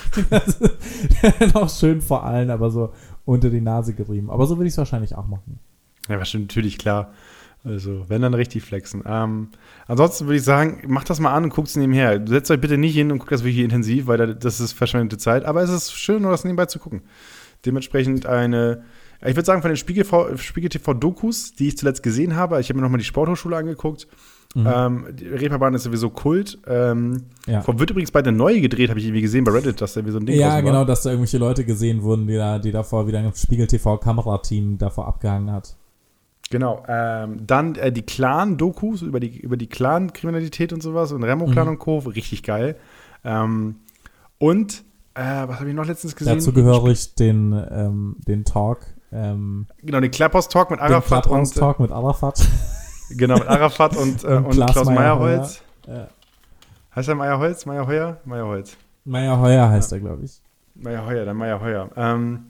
[SPEAKER 2] noch schön vor allen, aber so unter die Nase gerieben. Aber so würde ich es wahrscheinlich auch machen.
[SPEAKER 1] Ja, war schon natürlich klar. Also, wenn dann richtig flexen. Ähm, ansonsten würde ich sagen, macht das mal an und guckt es nebenher. Setzt euch bitte nicht hin und guckt das wirklich intensiv, weil da- das ist verschwendete Zeit. Aber es ist schön, nur das nebenbei zu gucken. Dementsprechend eine, ich würde sagen, von den Spiegel, Spiegel TV Dokus, die ich zuletzt gesehen habe, ich habe mir nochmal die Sporthochschule angeguckt. Ähm, die Reeperbahn ist sowieso Kult. Ähm,
[SPEAKER 2] Ja.
[SPEAKER 1] Wird übrigens bald eine neue gedreht, habe ich irgendwie gesehen bei Reddit, dass da irgendwie so ein Ding
[SPEAKER 2] Ja, genau,
[SPEAKER 1] war.
[SPEAKER 2] dass da irgendwelche Leute gesehen wurden, die da, die davor wieder ein Spiegel TV Kamerateam davor abgehangen hat.
[SPEAKER 1] Genau. Ähm, dann äh, die Clan-Dokus über die, über die Clan-Kriminalität und sowas und Remo-Clan
[SPEAKER 2] Mhm.
[SPEAKER 1] und Co. Richtig geil. Ähm, und, äh, was habe ich noch letztens gesehen?
[SPEAKER 2] Dazu gehöre ich den, ähm, den Talk, ähm,
[SPEAKER 1] Genau, den Klapphaus-Talk mit
[SPEAKER 2] den
[SPEAKER 1] Arafat und,
[SPEAKER 2] Clubhouse-Talk mit Arafat.
[SPEAKER 1] äh, genau, mit Arafat und, äh,
[SPEAKER 2] Und
[SPEAKER 1] und Klaus
[SPEAKER 2] Meyerheuer.
[SPEAKER 1] Meyerholz.
[SPEAKER 2] Ja.
[SPEAKER 1] Heißt er Meyerholz? Meyerheuer? Meyerholz.
[SPEAKER 2] Meier Heuer heißt er, glaube ich.
[SPEAKER 1] Meyerheuer, dann Meyerheuer. Ähm,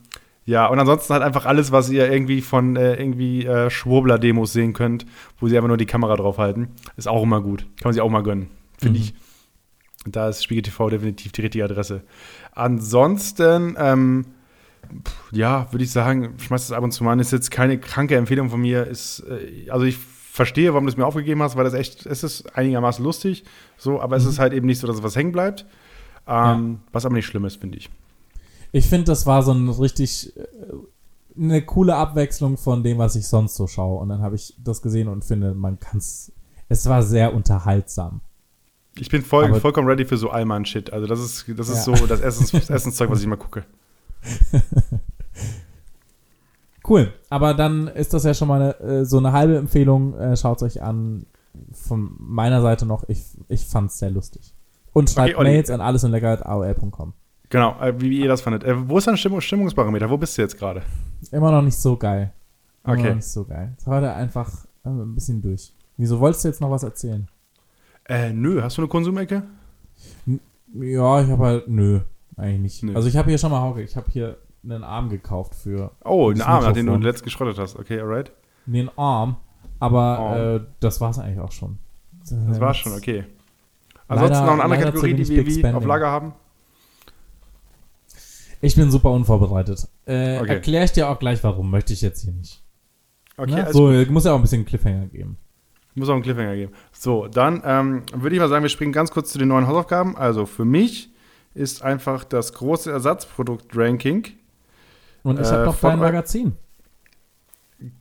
[SPEAKER 1] ja, und ansonsten halt einfach alles, was ihr irgendwie von äh, irgendwie äh, Schwurbler-Demos sehen könnt, wo sie einfach nur die Kamera draufhalten. Ist auch immer gut. Kann man sich auch mal gönnen, finde
[SPEAKER 2] Mhm.
[SPEAKER 1] ich. Da ist Spiegel TV definitiv die richtige Adresse. Ansonsten, ähm, pff, ja, würde ich sagen, schmeiß das ab und zu mal an. Ist jetzt keine kranke Empfehlung von mir. Ist, äh, also ich verstehe, warum du es mir aufgegeben hast, weil das echt, es ist einigermaßen lustig, so, aber es ist halt eben nicht so, dass was hängen bleibt. Ähm, Was aber nicht schlimm ist, finde ich.
[SPEAKER 2] Ich finde, das war so ein richtig äh, eine coole Abwechslung von dem, was ich sonst so schaue. Und dann habe ich das gesehen und finde, man kann es. Es war sehr unterhaltsam.
[SPEAKER 1] Ich bin voll,
[SPEAKER 2] Aber-
[SPEAKER 1] vollkommen ready für so Allmann-Shit. Also das ist, das ist
[SPEAKER 2] Ja.
[SPEAKER 1] so das Essens, das Essenszeug, was ich immer gucke.
[SPEAKER 2] Cool. Aber dann ist das ja schon mal eine, äh, so eine halbe Empfehlung. Äh, Schaut euch an. Von meiner Seite noch. Ich, ich fand es sehr lustig. Und schreibt
[SPEAKER 1] Olli.
[SPEAKER 2] Mails an allesundlecker.aol.com.
[SPEAKER 1] Genau, äh, wie, wie ihr das fandet. Äh, wo ist dein Stimmung, Stimmungsbarometer? Wo bist du jetzt gerade?
[SPEAKER 2] Immer noch nicht so geil. Immer
[SPEAKER 1] Okay.
[SPEAKER 2] noch nicht so geil. Jetzt heute einfach äh, ein bisschen durch. Wieso wolltest du jetzt noch was erzählen?
[SPEAKER 1] Äh, nö, hast du eine Konsumecke?
[SPEAKER 2] Ja, ich habe halt, nö, eigentlich nicht.
[SPEAKER 1] Nö.
[SPEAKER 2] Also ich habe hier schon mal Hauke, ich habe hier einen Arm gekauft für
[SPEAKER 1] Oh, einen
[SPEAKER 2] Das
[SPEAKER 1] Arm, den du letzt geschrottet hast. Okay, alright.
[SPEAKER 2] den Arm, aber
[SPEAKER 1] Arm.
[SPEAKER 2] äh, das war's eigentlich auch schon.
[SPEAKER 1] Das war schon, okay. Ansonsten
[SPEAKER 2] Leider-
[SPEAKER 1] noch eine andere Kategorie, die wir wie auf Lager haben?
[SPEAKER 2] Ich bin super unvorbereitet. Äh,
[SPEAKER 1] Okay.
[SPEAKER 2] Erkläre ich dir auch gleich, warum, möchte ich jetzt hier nicht.
[SPEAKER 1] Okay, also
[SPEAKER 2] so, äh, muss ja auch ein bisschen Cliffhanger geben.
[SPEAKER 1] muss auch einen Cliffhanger geben. So, dann ähm, würde ich mal sagen, wir springen ganz kurz zu den neuen Hausaufgaben. Also für mich ist einfach das große Ersatzprodukt-Ranking
[SPEAKER 2] Und ich
[SPEAKER 1] Äh,
[SPEAKER 2] habe noch dein Magazin.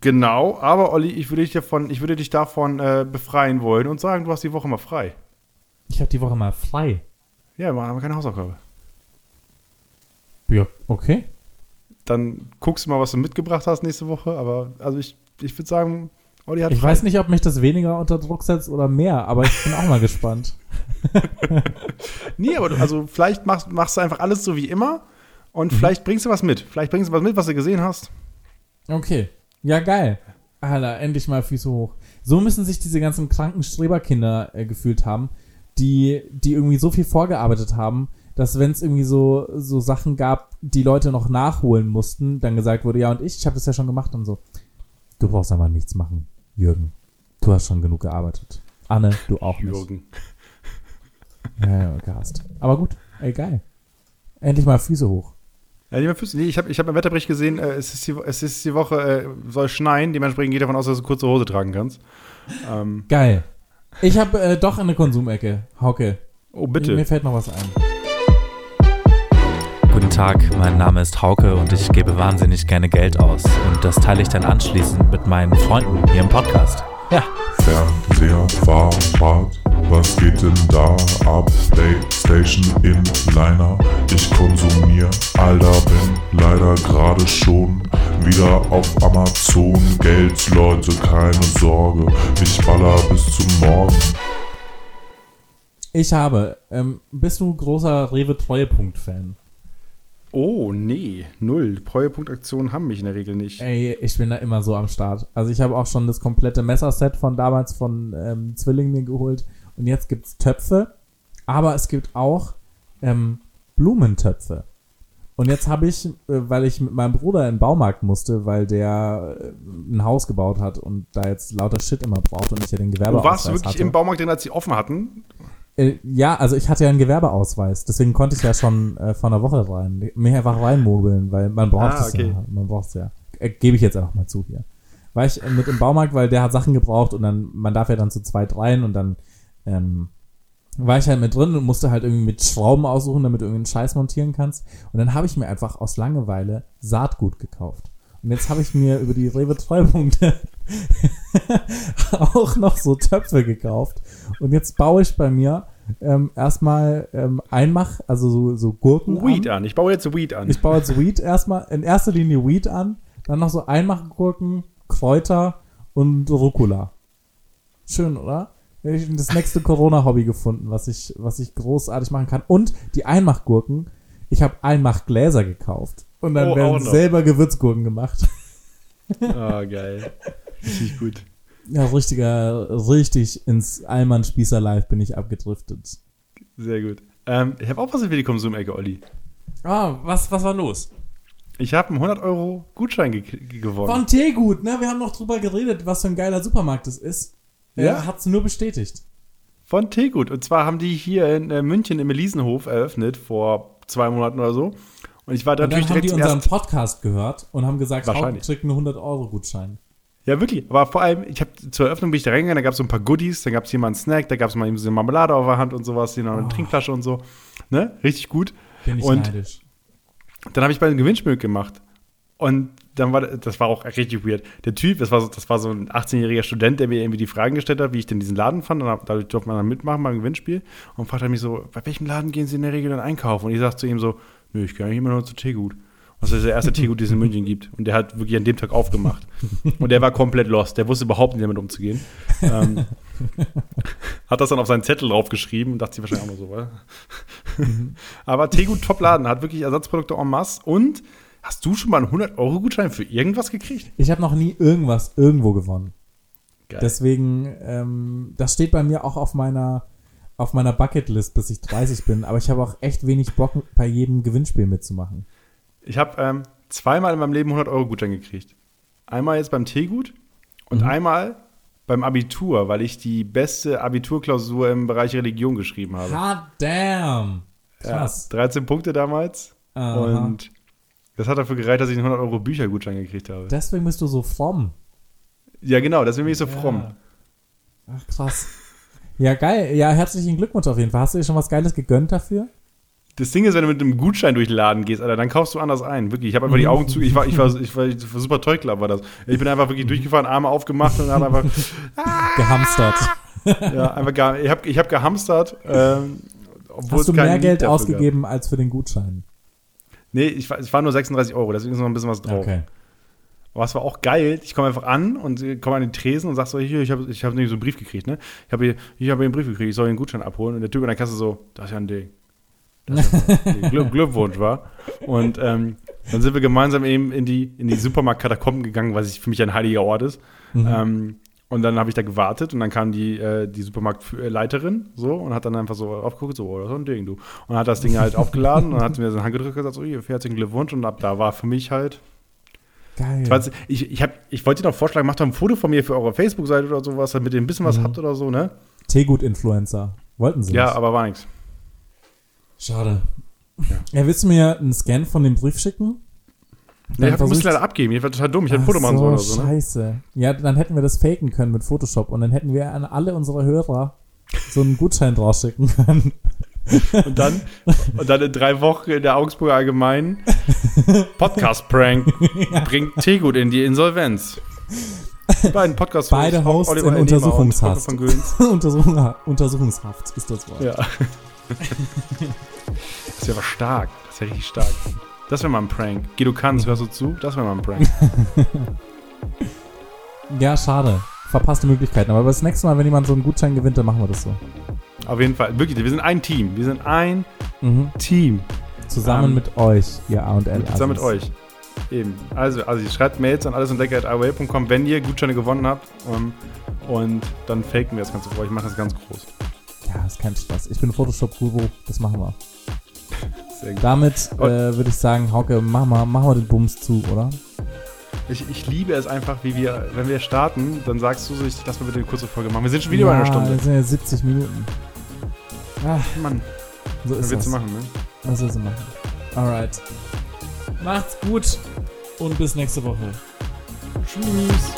[SPEAKER 1] Genau, aber Olli, ich würde dich davon, ich würde dich davon äh, befreien wollen und sagen, du hast die Woche mal frei.
[SPEAKER 2] Ich habe die Woche mal frei.
[SPEAKER 1] Ja, wir haben keine Hausaufgabe.
[SPEAKER 2] Ja, okay.
[SPEAKER 1] Dann guckst du mal, was du mitgebracht hast nächste Woche. Aber also ich, ich würde sagen, Olli hat
[SPEAKER 2] Ich
[SPEAKER 1] frei.
[SPEAKER 2] weiß nicht, ob mich das weniger unter Druck setzt oder mehr, aber ich bin auch mal gespannt.
[SPEAKER 1] Nee, aber du, also vielleicht machst, machst du einfach alles so wie immer und
[SPEAKER 2] Mhm.
[SPEAKER 1] vielleicht bringst du was mit. Vielleicht bringst du was mit, was du gesehen hast.
[SPEAKER 2] Okay. Ja, geil. Alter, endlich mal Füße hoch. So müssen sich diese ganzen kranken Streberkinder äh, gefühlt haben, die, die irgendwie so viel vorgearbeitet haben, dass wenn es irgendwie so, so Sachen gab, die Leute noch nachholen mussten, dann gesagt wurde, ja und ich, ich habe das ja schon gemacht und so. Du brauchst aber nichts machen, Jürgen. Du hast schon genug gearbeitet. Anne, du auch nicht.
[SPEAKER 1] Jürgen.
[SPEAKER 2] Ja, ja, gehasst. Aber gut, ey, geil. Endlich mal Füße hoch.
[SPEAKER 1] Ja, lieber Füße. Nee, ich habe ich hab im Wetterbericht gesehen, äh, es, ist die, es ist die Woche, äh, soll schneien. Dementsprechend geht davon aus, dass du kurze Hose tragen kannst. Ähm,
[SPEAKER 2] Geil. Ich habe äh, doch eine Konsumecke. Hauke,
[SPEAKER 1] oh,
[SPEAKER 2] mir
[SPEAKER 1] bitte.
[SPEAKER 2] fällt noch was ein.
[SPEAKER 6] Guten Tag, mein Name ist Hauke und ich gebe wahnsinnig gerne Geld aus. Und das teile ich dann anschließend mit meinen Freunden hier im Podcast. Ja,
[SPEAKER 7] Fernseher, Fahrrad, was geht denn da ab? Playstation im Liner, ich konsumier, Alter, bin leider gerade schon wieder auf Amazon. Geld, Leute, keine Sorge, ich baller bis zum Morgen.
[SPEAKER 2] Ich habe, ähm, bist du großer Rewe-Treuepunkt-Fan?
[SPEAKER 1] Oh, nee. Null. Treuepunktaktionen haben mich in der Regel nicht.
[SPEAKER 2] Ey, ich bin da immer so am Start. Also ich habe auch schon das komplette Messerset von damals von ähm, Zwilling mir geholt. Und jetzt gibt's Töpfe. Aber es gibt auch ähm, Blumentöpfe. Und jetzt habe ich, äh, weil ich mit meinem Bruder in den Baumarkt musste, weil der äh, ein Haus gebaut hat und da jetzt lauter Shit immer braucht und ich ja den
[SPEAKER 1] Du
[SPEAKER 2] Gewerbeausweis
[SPEAKER 1] warst wirklich
[SPEAKER 2] hatte.
[SPEAKER 1] im Baumarkt drin, als sie offen hatten.
[SPEAKER 2] Äh, ja, also ich hatte ja einen Gewerbeausweis, deswegen konnte ich ja schon äh, vor einer Woche rein, mir einfach reinmogeln, weil man braucht
[SPEAKER 1] Ah,
[SPEAKER 2] es
[SPEAKER 1] okay.
[SPEAKER 2] ja. Man braucht es ja. Äh, Gebe ich jetzt einfach mal zu hier. War ich mit im Baumarkt, weil der hat Sachen gebraucht und dann, man darf ja dann zu zweit rein und dann ähm, war ich halt mit drin und musste halt irgendwie mit Schrauben aussuchen, damit du irgendeinen Scheiß montieren kannst. Und dann habe ich mir einfach aus Langeweile Saatgut gekauft. Und jetzt habe ich mir über die Rewe Treupunkte auch noch so Töpfe gekauft. Und jetzt baue ich bei mir ähm, erstmal ähm, Einmach, also so, so Gurken
[SPEAKER 1] Weed
[SPEAKER 2] an.
[SPEAKER 1] an. Ich baue jetzt Weed an.
[SPEAKER 2] Ich baue jetzt Weed erstmal, in erster Linie Weed an, dann noch so Einmachgurken, Kräuter und Rucola. Schön, oder? Ich habe das nächste Corona-Hobby gefunden, was ich, was ich großartig machen kann. Und die Einmachgurken, ich habe Einmachgläser gekauft. Und dann
[SPEAKER 1] Oh,
[SPEAKER 2] werden selber Gewürzgurken gemacht.
[SPEAKER 1] Ah, geil. Richtig gut.
[SPEAKER 2] Ja, richtiger, richtig ins Allmann-Spießer-Live bin ich abgedriftet.
[SPEAKER 1] Sehr gut. Ähm, ich habe auch was für die Konsumecke, Olli.
[SPEAKER 4] Ah, was, was war los?
[SPEAKER 1] Ich habe einen 100 Euro Gutschein ge gewonnen.
[SPEAKER 2] Von Teegut, ne? Wir haben noch drüber geredet, was für ein geiler Supermarkt das ist.
[SPEAKER 1] Ja.
[SPEAKER 2] Er hat's nur bestätigt.
[SPEAKER 1] Von Teegut. Und zwar haben die hier in äh, München im Elisenhof eröffnet, vor zwei Monaten oder so. Und ich war da
[SPEAKER 2] Und dann
[SPEAKER 1] natürlich
[SPEAKER 2] haben
[SPEAKER 1] direkt
[SPEAKER 2] die unseren. Podcast gehört und haben gesagt. Haupt kriegt einen 100-Euro-Gutschein.
[SPEAKER 1] Ja, wirklich. Aber vor allem, ich habe zur Eröffnung bin ich da reingegangen, da gab es so ein paar Goodies, dann gab es hier mal einen Snack, da gab es mal eben so eine Marmelade auf der Hand und sowas, hier noch eine Trinkflasche und so. Ne? Richtig gut.
[SPEAKER 2] Bin ich
[SPEAKER 1] Und
[SPEAKER 2] neidisch.
[SPEAKER 1] dann habe ich bei einem Gewinnspiel gemacht. Und dann war, das war auch richtig weird. Der Typ, das war so, das war so ein 18-jähriger Student, der mir irgendwie die Fragen gestellt hat, wie ich denn diesen Laden fand. Und dadurch durfte man dann mitmachen beim Gewinnspiel. Und fragte mich so, bei welchem Laden gehen Sie in der Regel dann einkaufen? Und ich sagte zu ihm so, nö, ich gehe eigentlich immer nur zu Teegut. Das ist der erste Teegut, den es in München gibt. Und der hat wirklich an dem Tag aufgemacht. Und der war komplett lost. Der wusste überhaupt nicht damit umzugehen. Ähm, hat das dann auf seinen Zettel draufgeschrieben und dachte sich wahrscheinlich auch nur so, wa? Aber Teegut Top-Laden hat wirklich Ersatzprodukte en masse. Und hast du schon mal einen 100-Euro-Gutschein für irgendwas gekriegt?
[SPEAKER 2] Ich habe noch nie irgendwas irgendwo gewonnen.
[SPEAKER 1] Geil.
[SPEAKER 2] Deswegen, ähm, das steht bei mir auch auf meiner, auf meiner Bucketlist, bis ich 30 bin. Aber ich habe auch echt wenig Bock, bei jedem Gewinnspiel mitzumachen.
[SPEAKER 1] Ich habe ähm, zweimal in meinem Leben 100-Euro-Gutschein gekriegt. Einmal jetzt beim Teegut und
[SPEAKER 2] Mhm.
[SPEAKER 1] einmal beim Abitur, weil ich die beste Abiturklausur im Bereich Religion geschrieben habe.
[SPEAKER 2] Hot damn. Krass.
[SPEAKER 1] Ja, 13 Punkte damals.
[SPEAKER 2] Aha.
[SPEAKER 1] Und das hat dafür gereicht, dass ich einen 100-Euro-Büchergutschein gekriegt habe.
[SPEAKER 2] Deswegen bist du so fromm.
[SPEAKER 1] ja, genau, deswegen bin ich so fromm.
[SPEAKER 2] Ach, krass. Ja, geil. Ja, herzlichen Glückwunsch auf jeden Fall. Hast du dir schon was Geiles gegönnt dafür?
[SPEAKER 1] Das Ding ist, wenn du mit einem Gutschein durch den Laden gehst, Alter, dann kaufst du anders ein. Wirklich, ich habe einfach die Augen zu. Ich war, ich war, ich war, ich war super Teuchler, war das. Ich bin einfach wirklich durchgefahren, Arme aufgemacht und dann einfach,
[SPEAKER 2] Gehamstert.
[SPEAKER 1] ja, einfach gar, ich habe ich hab gehamstert. Ähm, obwohl
[SPEAKER 2] Hast du mehr Geld ausgegeben als für den Gutschein?
[SPEAKER 1] Gab. Nee, ich, war- es waren nur 36 Euro, deswegen ist noch ein bisschen was drauf.
[SPEAKER 2] Okay.
[SPEAKER 1] Aber es war auch geil. Ich komme einfach an und komme an den Tresen und sag so, hier, ich habe ich hab nämlich so einen Brief gekriegt, ne? Ich habe hier, ich habe hier einen Brief gekriegt, ich soll den Gutschein abholen. Und der Typ an der Kasse so, das ist ja ein Ding. Das ist ja ein Glück, Glückwunsch, war. Und ähm, dann sind wir gemeinsam eben in die, in die Supermarkt-Katakomben gegangen, was ich, für mich ein heiliger Ort ist. Ähm, und dann habe ich da gewartet und dann kam die, äh, die Supermarktleiterin so und hat dann einfach so aufgeguckt, so, oh, das ist ein Ding, du. Und hat das Ding halt aufgeladen und hat mir so eine Hand gedrückt und gesagt, so, hier, herzlichen Glückwunsch. Und ab da war für mich halt
[SPEAKER 2] Geil.
[SPEAKER 1] ich, ich, hab, ich wollte dir noch vorschlagen, macht doch ein Foto von mir für eure Facebook-Seite oder sowas, damit ihr ein bisschen was habt oder so, ne?
[SPEAKER 2] Teegut-Influencer. Wollten sie
[SPEAKER 1] Ja,
[SPEAKER 2] nicht.
[SPEAKER 1] aber war nichts.
[SPEAKER 2] Schade. Ja. willst du mir einen Scan von dem Brief schicken?
[SPEAKER 1] Nee, ich musste leider abgeben. Ich war total dumm. Ich hätte ein Foto machen sollen oder so, ne?
[SPEAKER 2] scheiße. Ja, dann hätten wir das faken können mit Photoshop und dann hätten wir an alle unsere Hörer so einen Gutschein rausschicken können.
[SPEAKER 1] Und dann, und dann in drei Wochen in der Augsburger Allgemeinen Podcast-Prank bringt Tegut in die Insolvenz. Die beiden podcast
[SPEAKER 2] Beide Hosts in
[SPEAKER 1] Ellener und
[SPEAKER 2] Untersuchungshaft. Untersuchungshaft ist das Wort.
[SPEAKER 1] Ja. Das wäre aber stark. Das wäre richtig stark. Das wäre mal ein Prank. Guido Kanz, hörst du zu? Das wäre mal ein Prank.
[SPEAKER 2] Ja, schade. Verpasste Möglichkeiten. Aber das nächste Mal, wenn jemand so einen Gutschein gewinnt, dann machen wir das so.
[SPEAKER 1] Auf jeden Fall. Wirklich, wir sind ein Team. Wir sind ein
[SPEAKER 2] Mhm.
[SPEAKER 1] Team.
[SPEAKER 2] Zusammen
[SPEAKER 1] Ähm,
[SPEAKER 2] mit euch, ihr A und L.
[SPEAKER 1] Zusammen mit euch. Eben. Also, also schreibt Mails an allesentdecker.away.com, wenn ihr Gutscheine gewonnen habt. Um, und dann faken wir das Ganze vor euch. Ich mache das ganz groß.
[SPEAKER 2] Ja, ist kein Stress. Ich bin Photoshop-Guru. Das machen wir.
[SPEAKER 1] Sehr gut.
[SPEAKER 2] Damit äh, würde ich sagen, Hauke, mach mal, mach mal den Bums zu, oder?
[SPEAKER 1] Ich, ich liebe es einfach, wie wir, wenn wir starten, dann sagst du so, ich lass mal bitte eine kurze Folge machen. Wir sind schon wieder bei einer Stunde.
[SPEAKER 2] Das sind ja 70 Minuten. Ach,
[SPEAKER 1] Mann,
[SPEAKER 2] so
[SPEAKER 1] was
[SPEAKER 2] ist
[SPEAKER 1] willst
[SPEAKER 2] das.
[SPEAKER 1] du machen, ne?
[SPEAKER 2] Was willst du machen? Alright. Macht's gut und bis nächste Woche.
[SPEAKER 1] Tschüss.